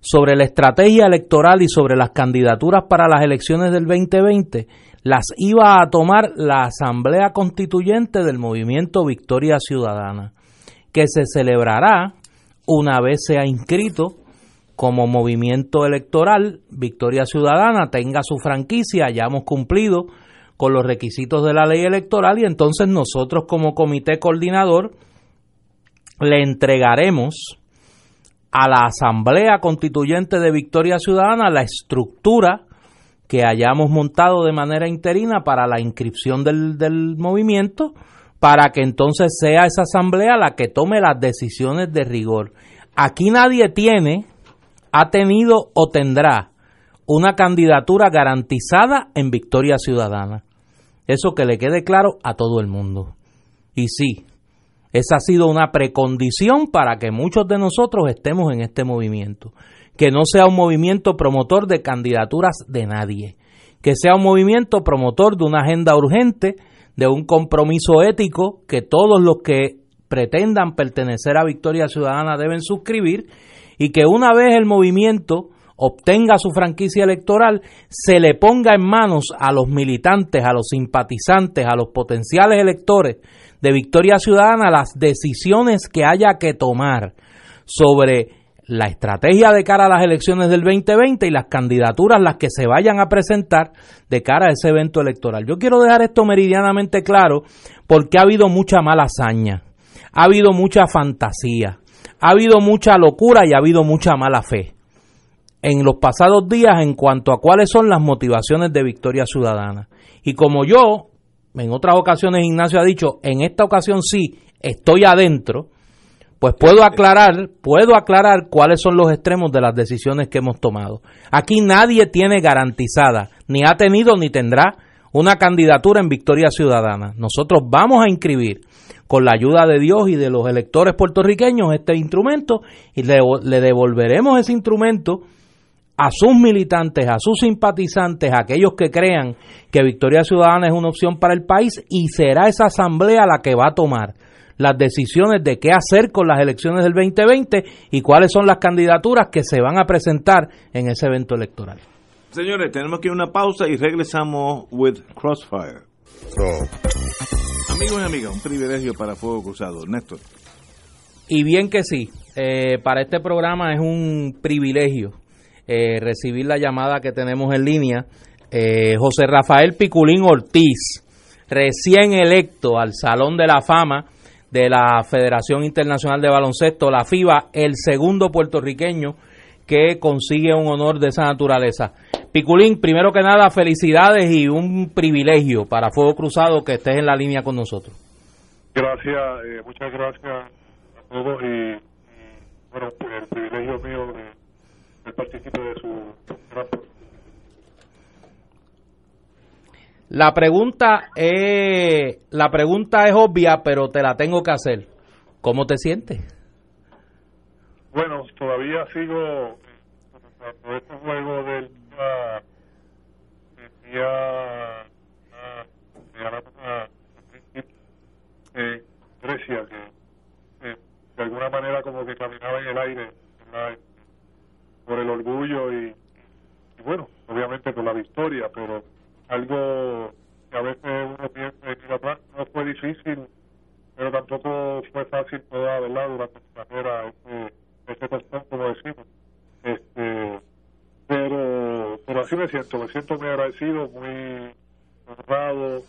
sobre la estrategia electoral y sobre las candidaturas para las elecciones del 2020 las iba a tomar la Asamblea Constituyente del Movimiento Victoria Ciudadana, que se celebrará una vez sea inscrito como movimiento electoral, Victoria Ciudadana tenga su franquicia, hayamos cumplido con los requisitos de la ley electoral y entonces nosotros como comité coordinador le entregaremos a la Asamblea Constituyente de Victoria Ciudadana la estructura que hayamos montado de manera interina para la inscripción del, del movimiento, para que entonces sea esa asamblea la que tome las decisiones de rigor. Aquí nadie tiene ha tenido o tendrá una candidatura garantizada en Victoria Ciudadana. Eso que le quede claro a todo el mundo. Y sí, Esa ha sido una precondición para que muchos de nosotros estemos en este movimiento. Que no sea un movimiento promotor de candidaturas de nadie. Que sea un movimiento promotor de una agenda urgente, de un compromiso ético que todos los que pretendan pertenecer a Victoria Ciudadana deben suscribir y que una vez el movimiento obtenga su franquicia electoral, se le ponga en manos a los militantes, a los simpatizantes, a los potenciales electores de Victoria Ciudadana las decisiones que haya que tomar sobre la estrategia de cara a las elecciones del 2020 y las candidaturas las que se vayan a presentar de cara a ese evento electoral. Yo quiero dejar esto meridianamente claro porque ha habido mucha mala hazaña, ha habido mucha fantasía, ha habido mucha locura y ha habido mucha mala fe en los pasados días en cuanto a cuáles son las motivaciones de Victoria Ciudadana. Y como yo, en otras ocasiones Ignacio ha dicho, en esta ocasión sí, estoy adentro, pues puedo aclarar, puedo aclarar cuáles son los extremos de las decisiones que hemos tomado. Aquí nadie tiene garantizada, ni ha tenido ni tendrá una candidatura en Victoria Ciudadana. Nosotros vamos a inscribir con la ayuda de Dios y de los electores puertorriqueños este instrumento y le, le devolveremos ese instrumento a sus militantes, a sus simpatizantes, a aquellos que crean que Victoria Ciudadana es una opción para el país y será esa asamblea la que va a tomar las decisiones de qué hacer con las elecciones del 2020 y cuáles son las candidaturas que se van a presentar en ese evento electoral. Señores, tenemos que ir a una pausa y regresamos with Crossfire. Amigos y amigas, un privilegio para Fuego Cruzado. Néstor. Y bien que sí, eh, para este programa es un privilegio eh, recibir la llamada que tenemos en línea. Eh, José Rafael Piculín Ortiz, recién electo al Salón de la Fama de la Federación Internacional de Baloncesto, la FIBA, el segundo puertorriqueño que consigue un honor de esa naturaleza. Piculín, primero que nada, felicidades y un privilegio para Fuego Cruzado que estés en la línea con nosotros. Gracias, eh, muchas gracias a todos y, bueno, pues el privilegio mío de, de participar de su La pregunta es la pregunta es obvia, pero te la tengo que hacer. ¿Cómo te sientes? Bueno, todavía sigo con este juego del día, día eh, Grecia, que eh, de alguna manera como que caminaba en el aire ¿verdad? por el orgullo y, y bueno, obviamente por la victoria, pero algo que a veces uno piensa que atrás no fue difícil, pero tampoco fue fácil toda, ¿verdad? Durante su carrera, este, este cuestión, como decimos. Este, pero, pero así me siento, me siento muy agradecido, muy honrado,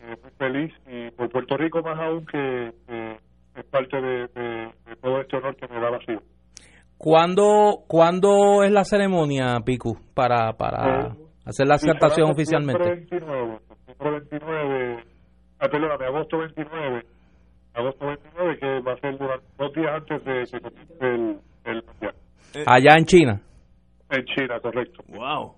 eh, muy feliz, y por Puerto Rico más aún que, que es parte de, de, de, todo este honor que me da ciudad. ¿Cuándo, ¿Cuándo es la ceremonia, Picu, para, para eh, hacer la aceptación oficialmente? 29, 29, ah, perdóname, agosto 29, agosto 29, que va a ser durante dos días antes de que el, el mundial. Allá en China. En China, correcto. Wow.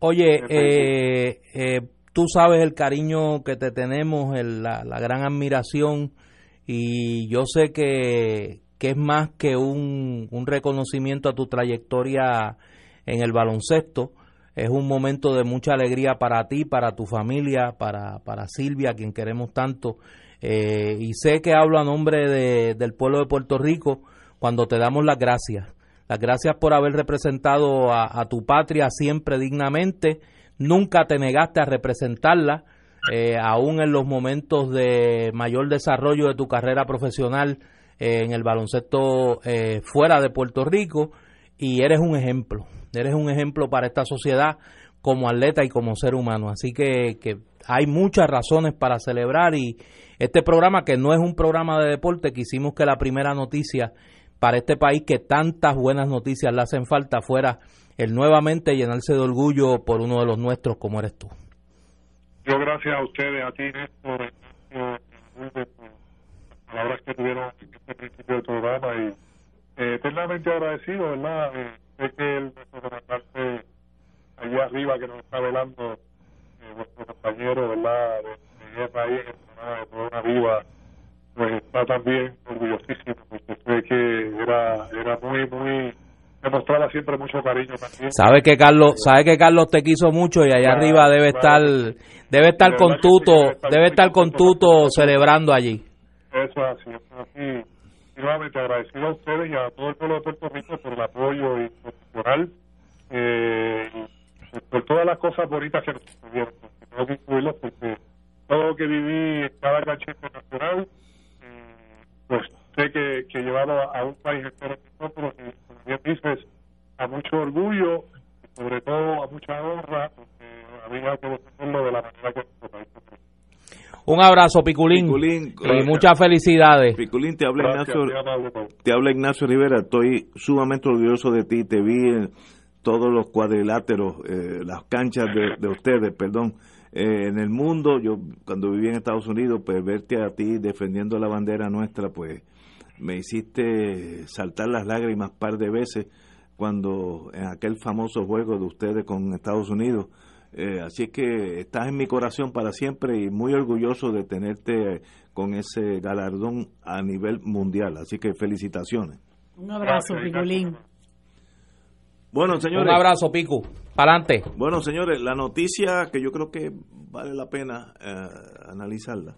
Oye, eh, eh, tú sabes el cariño que te tenemos, el, la, la, gran admiración y yo sé que, que es más que un, un, reconocimiento a tu trayectoria en el baloncesto. Es un momento de mucha alegría para ti, para tu familia, para, para Silvia, a quien queremos tanto. Eh, y sé que hablo a nombre de, del pueblo de Puerto Rico cuando te damos las gracias. Las gracias por haber representado a, tu patria siempre dignamente. Nunca te negaste a representarla, eh, aún en los momentos de mayor desarrollo de tu carrera profesional eh, en el baloncesto eh, fuera de Puerto Rico. Y eres un ejemplo. Eres un ejemplo para esta sociedad como atleta y como ser humano. Así que hay muchas razones para celebrar y este programa que no es un programa de deporte, quisimos que la primera noticia para este país que tantas buenas noticias le hacen falta fuera el nuevamente llenarse de orgullo por uno de los nuestros como eres tú. Yo gracias a ustedes, a ti Néstor, por las palabras que tuvieron este principio del programa y eh, eternamente agradecido, ¿verdad? Eh, sé que el comandante allá arriba que nos está velando, eh, nuestro compañero, ¿verdad? De, de programa de Corona Viva, pues está también orgullosísimo, porque sé que era, era muy, muy, demostraba siempre mucho cariño también. Sabe que Carlos, sabe que Carlos te quiso mucho y allá arriba debe estar, debe estar con Tuto, debe estar con Tuto celebrando allí. Eso es así. Y nuevamente agradecido a ustedes y a todo el pueblo de Puerto Rico por el apoyo institucional eh, y por todas las cosas bonitas que nos sucedieron. Tengo que incluirlos porque todo lo que viví en cada cancha internacional, eh, pues sé que, que llevado a un país entero nosotros, y como bien dices, a mucho orgullo y sobre todo a mucha honra, porque había que de la manera que nuestro país. Un abrazo, Piculín. Piculín, y muchas felicidades. Piculín, te habla Gracias, Ignacio, te habla Ignacio Rivera. Estoy sumamente orgulloso de ti. Te vi en todos los cuadriláteros, eh, las canchas de, de ustedes, perdón, eh, en el mundo. Yo cuando viví en Estados Unidos, pues verte a ti defendiendo la bandera nuestra, pues me hiciste saltar las lágrimas par de veces cuando en aquel famoso juego de ustedes con Estados Unidos. Eh, así que estás en mi corazón para siempre y muy orgulloso de tenerte con ese galardón a nivel mundial. Así que felicitaciones. Un abrazo, Gracias, Piculín. Bueno, señores. Un abrazo, Picu. Para adelante. Bueno, señores, la noticia que yo creo que vale la pena eh, analizarla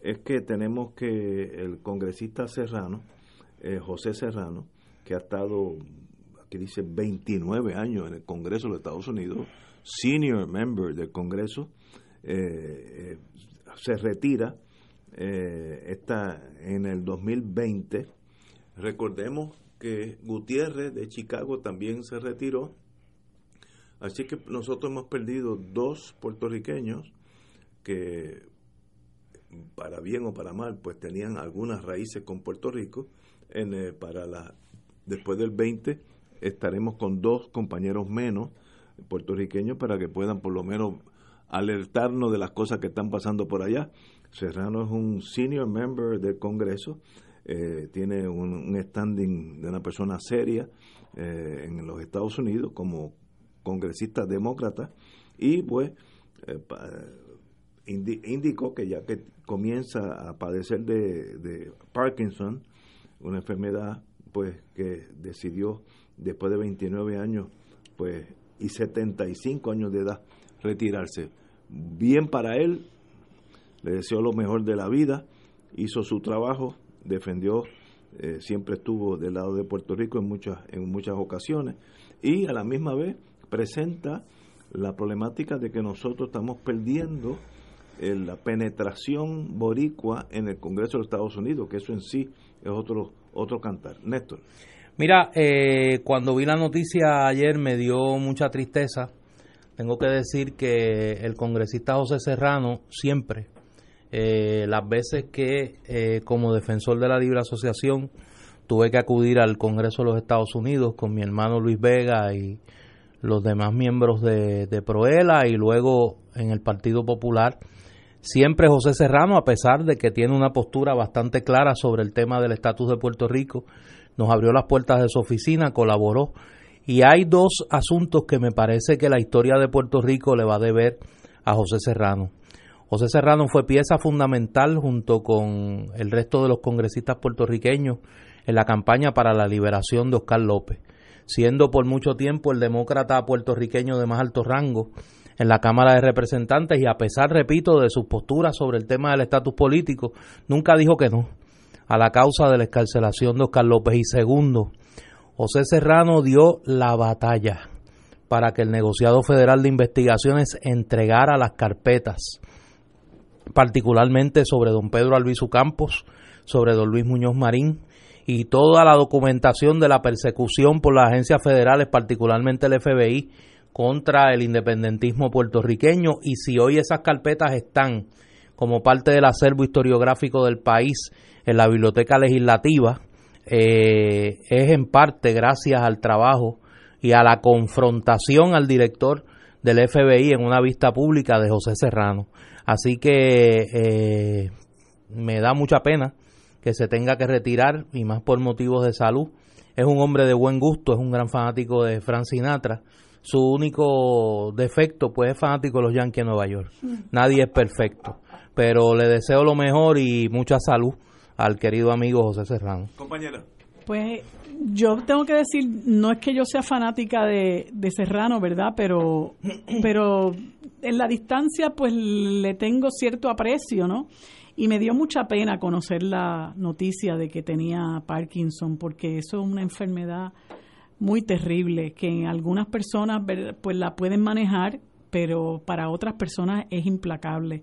es que tenemos que el congresista Serrano, eh, José Serrano, que ha estado, aquí dice 29 años en el Congreso de los Estados Unidos, senior member del Congreso, eh, eh, se retira eh, está en el 2020. Recordemos que Gutiérrez de Chicago también se retiró. Así que nosotros hemos perdido dos puertorriqueños que, para bien o para mal, pues tenían algunas raíces con Puerto Rico. En, eh, para la, después del 20 estaremos con dos compañeros menos puertorriqueños para que puedan por lo menos alertarnos de las cosas que están pasando por allá. Serrano es un senior member del Congreso, eh, tiene un, un, standing de una persona seria eh, en los Estados Unidos como congresista demócrata y pues eh, indicó que ya que comienza a padecer de, de, Parkinson, una enfermedad pues que decidió después de 29 años pues y 75 años de edad retirarse. Bien para él, le deseo lo mejor de la vida, hizo su trabajo, defendió, eh, siempre estuvo del lado de Puerto Rico en muchas, en muchas ocasiones y a la misma vez presenta la problemática de que nosotros estamos perdiendo eh, la penetración boricua en el Congreso de los Estados Unidos, que eso en sí es otro, otro cantar. Néstor. Mira, eh, cuando vi la noticia ayer me dio mucha tristeza. Tengo que decir que el congresista José Serrano siempre, eh, las veces que eh, como defensor de la libre asociación tuve que acudir al Congreso de los Estados Unidos con mi hermano Luis Vega y los demás miembros de, de Proela y luego en el Partido Popular, siempre José Serrano, a pesar de que tiene una postura bastante clara sobre el tema del estatus de Puerto Rico, nos abrió las puertas de su oficina, colaboró. Y hay dos asuntos que me parece que la historia de Puerto Rico le va a deber a José Serrano. José Serrano fue pieza fundamental junto con el resto de los congresistas puertorriqueños en la campaña para la liberación de Oscar López, siendo por mucho tiempo el demócrata puertorriqueño de más alto rango en la Cámara de Representantes y a pesar, repito, de sus posturas sobre el tema del estatus político, nunca dijo que no a la causa de la escarcelación de Oscar López. Y segundo, José Serrano dio la batalla para que el negociado federal de investigaciones entregara las carpetas, particularmente sobre don Pedro Albizu Campos, sobre don Luis Muñoz Marín y toda la documentación de la persecución por las agencias federales, particularmente el FBI, contra el independentismo puertorriqueño. Y si hoy esas carpetas están como parte del acervo historiográfico del país en la biblioteca legislativa, eh, es en parte gracias al trabajo y a la confrontación al director del FBI en una vista pública de José Serrano. Así que eh, me da mucha pena que se tenga que retirar y más por motivos de salud. Es un hombre de buen gusto, es un gran fanático de Frank Sinatra. Su único defecto pues es fanático de los Yankees de Nueva York. Nadie es perfecto, pero le deseo lo mejor y mucha salud al querido amigo José Serrano. Compañera. Pues yo tengo que decir, no es que yo sea fanática de, de Serrano, ¿verdad? Pero, (clears throat) pero en la distancia pues le tengo cierto aprecio, ¿no? Y me dio mucha pena conocer la noticia de que tenía Parkinson, porque eso es una enfermedad muy terrible, que en algunas personas pues la pueden manejar, pero para otras personas es implacable.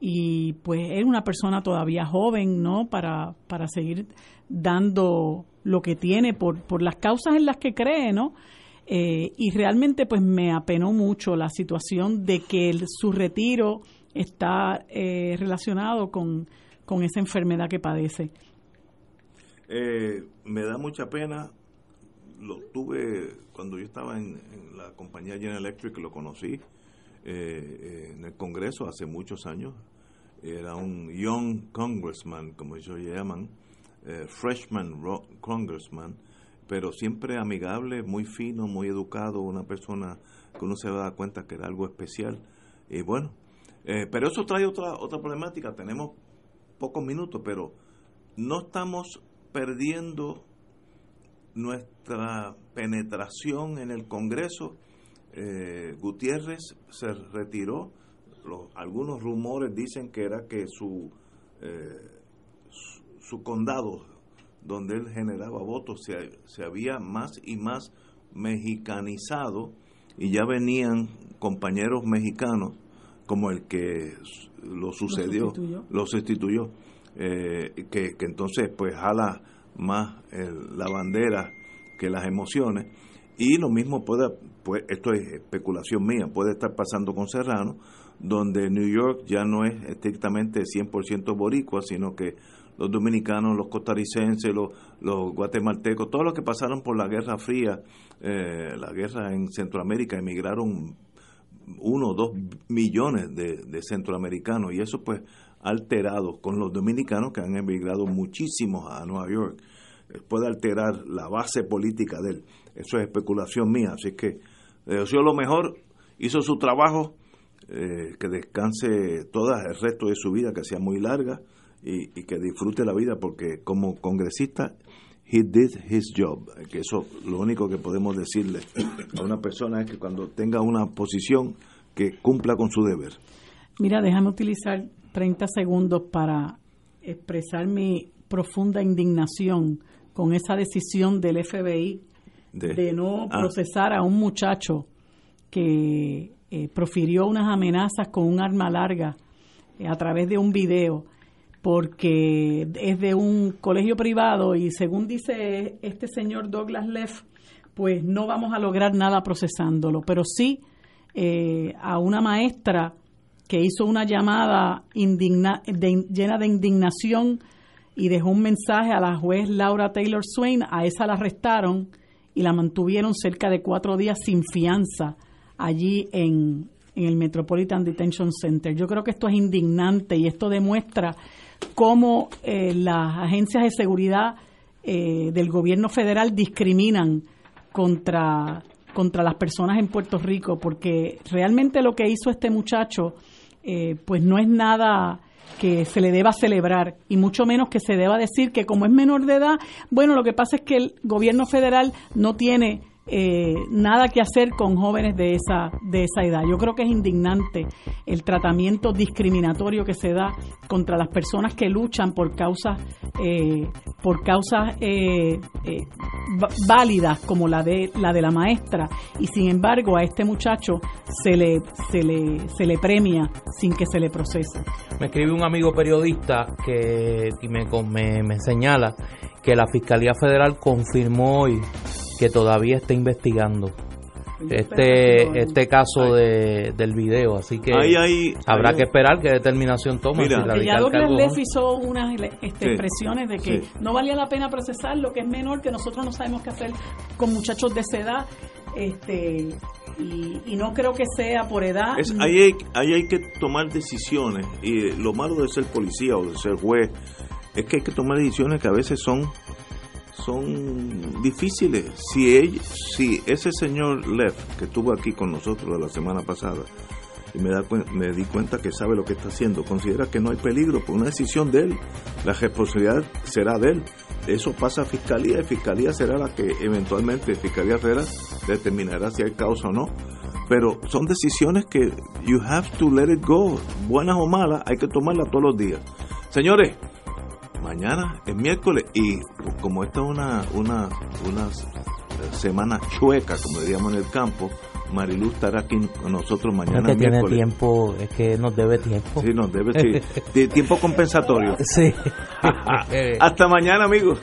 Y pues es una persona todavía joven, ¿no? Para, para seguir dando lo que tiene por, por las causas en las que cree, ¿no? Eh, y realmente pues me apenó mucho la situación de que su retiro está eh, relacionado con, con, esa enfermedad que padece. Eh, me da mucha pena, lo tuve cuando yo estaba en, la compañía General Electric, lo conocí en el Congreso hace muchos años, era un young congressman, como ellos llaman, freshman congressman, pero siempre amigable, muy fino, muy educado, una persona que uno se da cuenta que era algo especial. Y bueno, eh, pero eso trae otra, otra problemática. Tenemos pocos minutos, pero no estamos perdiendo nuestra penetración en el Congreso. Eh, Gutiérrez se retiró. Los, algunos rumores dicen que era que su, eh, su, condado donde él generaba votos. Se, se había más y más mexicanizado y ya venían compañeros mexicanos como el que lo sucedió, lo sustituyó, eh, que, que, entonces pues jala más la bandera que las emociones. Y lo mismo puede, pues esto es especulación mía, puede estar pasando con Serrano, donde New York ya no es estrictamente 100% boricua, sino que los dominicanos, los costarricenses, los, guatemaltecos, todos los que pasaron por la Guerra Fría, eh, la guerra en Centroamérica, emigraron uno o dos millones de, centroamericanos y eso pues alterado con los dominicanos que han emigrado muchísimos a Nueva York. Eh, puede alterar la base política de él. Eso es especulación mía, así que le deseo lo mejor, hizo su trabajo, eh, que descanse todo el resto de su vida, que sea muy larga y, que disfrute la vida porque como congresista he did his job que eso lo único que podemos decirle a una persona es que cuando tenga una posición que cumpla con su deber mira déjame utilizar 30 segundos para expresar mi profunda indignación con esa decisión del FBI de, no ah. procesar a un muchacho que eh, profirió unas amenazas con un arma larga eh, a través de un video porque es de un colegio privado y según dice este señor Douglas Leff, pues no vamos a lograr nada procesándolo, pero sí eh, a una maestra que hizo una llamada llena de indignación y dejó un mensaje a la juez Laura Taylor Swain, a esa la arrestaron y la mantuvieron cerca de cuatro días sin fianza allí en, en el Metropolitan Detention Center. Yo creo que esto es indignante y esto demuestra cómo eh, las agencias de seguridad eh, del gobierno federal discriminan contra, contra las personas en Puerto Rico, porque realmente lo que hizo este muchacho, eh, pues no es nada que se le deba celebrar y mucho menos que se deba decir que como es menor de edad, bueno, lo que pasa es que el gobierno federal no tiene eh, nada que hacer con jóvenes de esa, de esa edad. Yo creo que es indignante el tratamiento discriminatorio que se da contra las personas que luchan por causas, eh, por causas eh, válidas como la de, la de la maestra y sin embargo a este muchacho se le, se le, se le premia sin que se le procese. Me escribe un amigo periodista que me, me, me señala que la Fiscalía Federal confirmó hoy que todavía está investigando este este caso de, del video así que habrá que esperar qué determinación toma Mira, si ya Douglas hizo unas este, expresiones de que no valía la pena procesar lo que es menor que nosotros no sabemos qué hacer con muchachos de esa edad este y, no creo que sea por edad ahí, hay, ahí hay que tomar decisiones y lo malo de ser policía o de ser juez es que hay que tomar decisiones que a veces son son difíciles. Si, si ese señor Leff, que estuvo aquí con nosotros la semana pasada, y me, da, me di cuenta que sabe lo que está haciendo. Considera que no hay peligro por una decisión de él. La responsabilidad será de él. Eso pasa a Fiscalía y Fiscalía será la que eventualmente Fiscalía Federal determinará si hay causa o no. Pero son decisiones que you have to let it go. Buenas o malas, hay que tomarlas todos los días. Señores, mañana es miércoles y como esta es una, una, una semana chueca, como diríamos en el campo, Marilu estará aquí con nosotros mañana. Es que tiene tiempo, es que nos debe tiempo. Sí, nos debe, sí. (laughs) tiempo compensatorio. Sí. (laughs) Hasta mañana, amigos.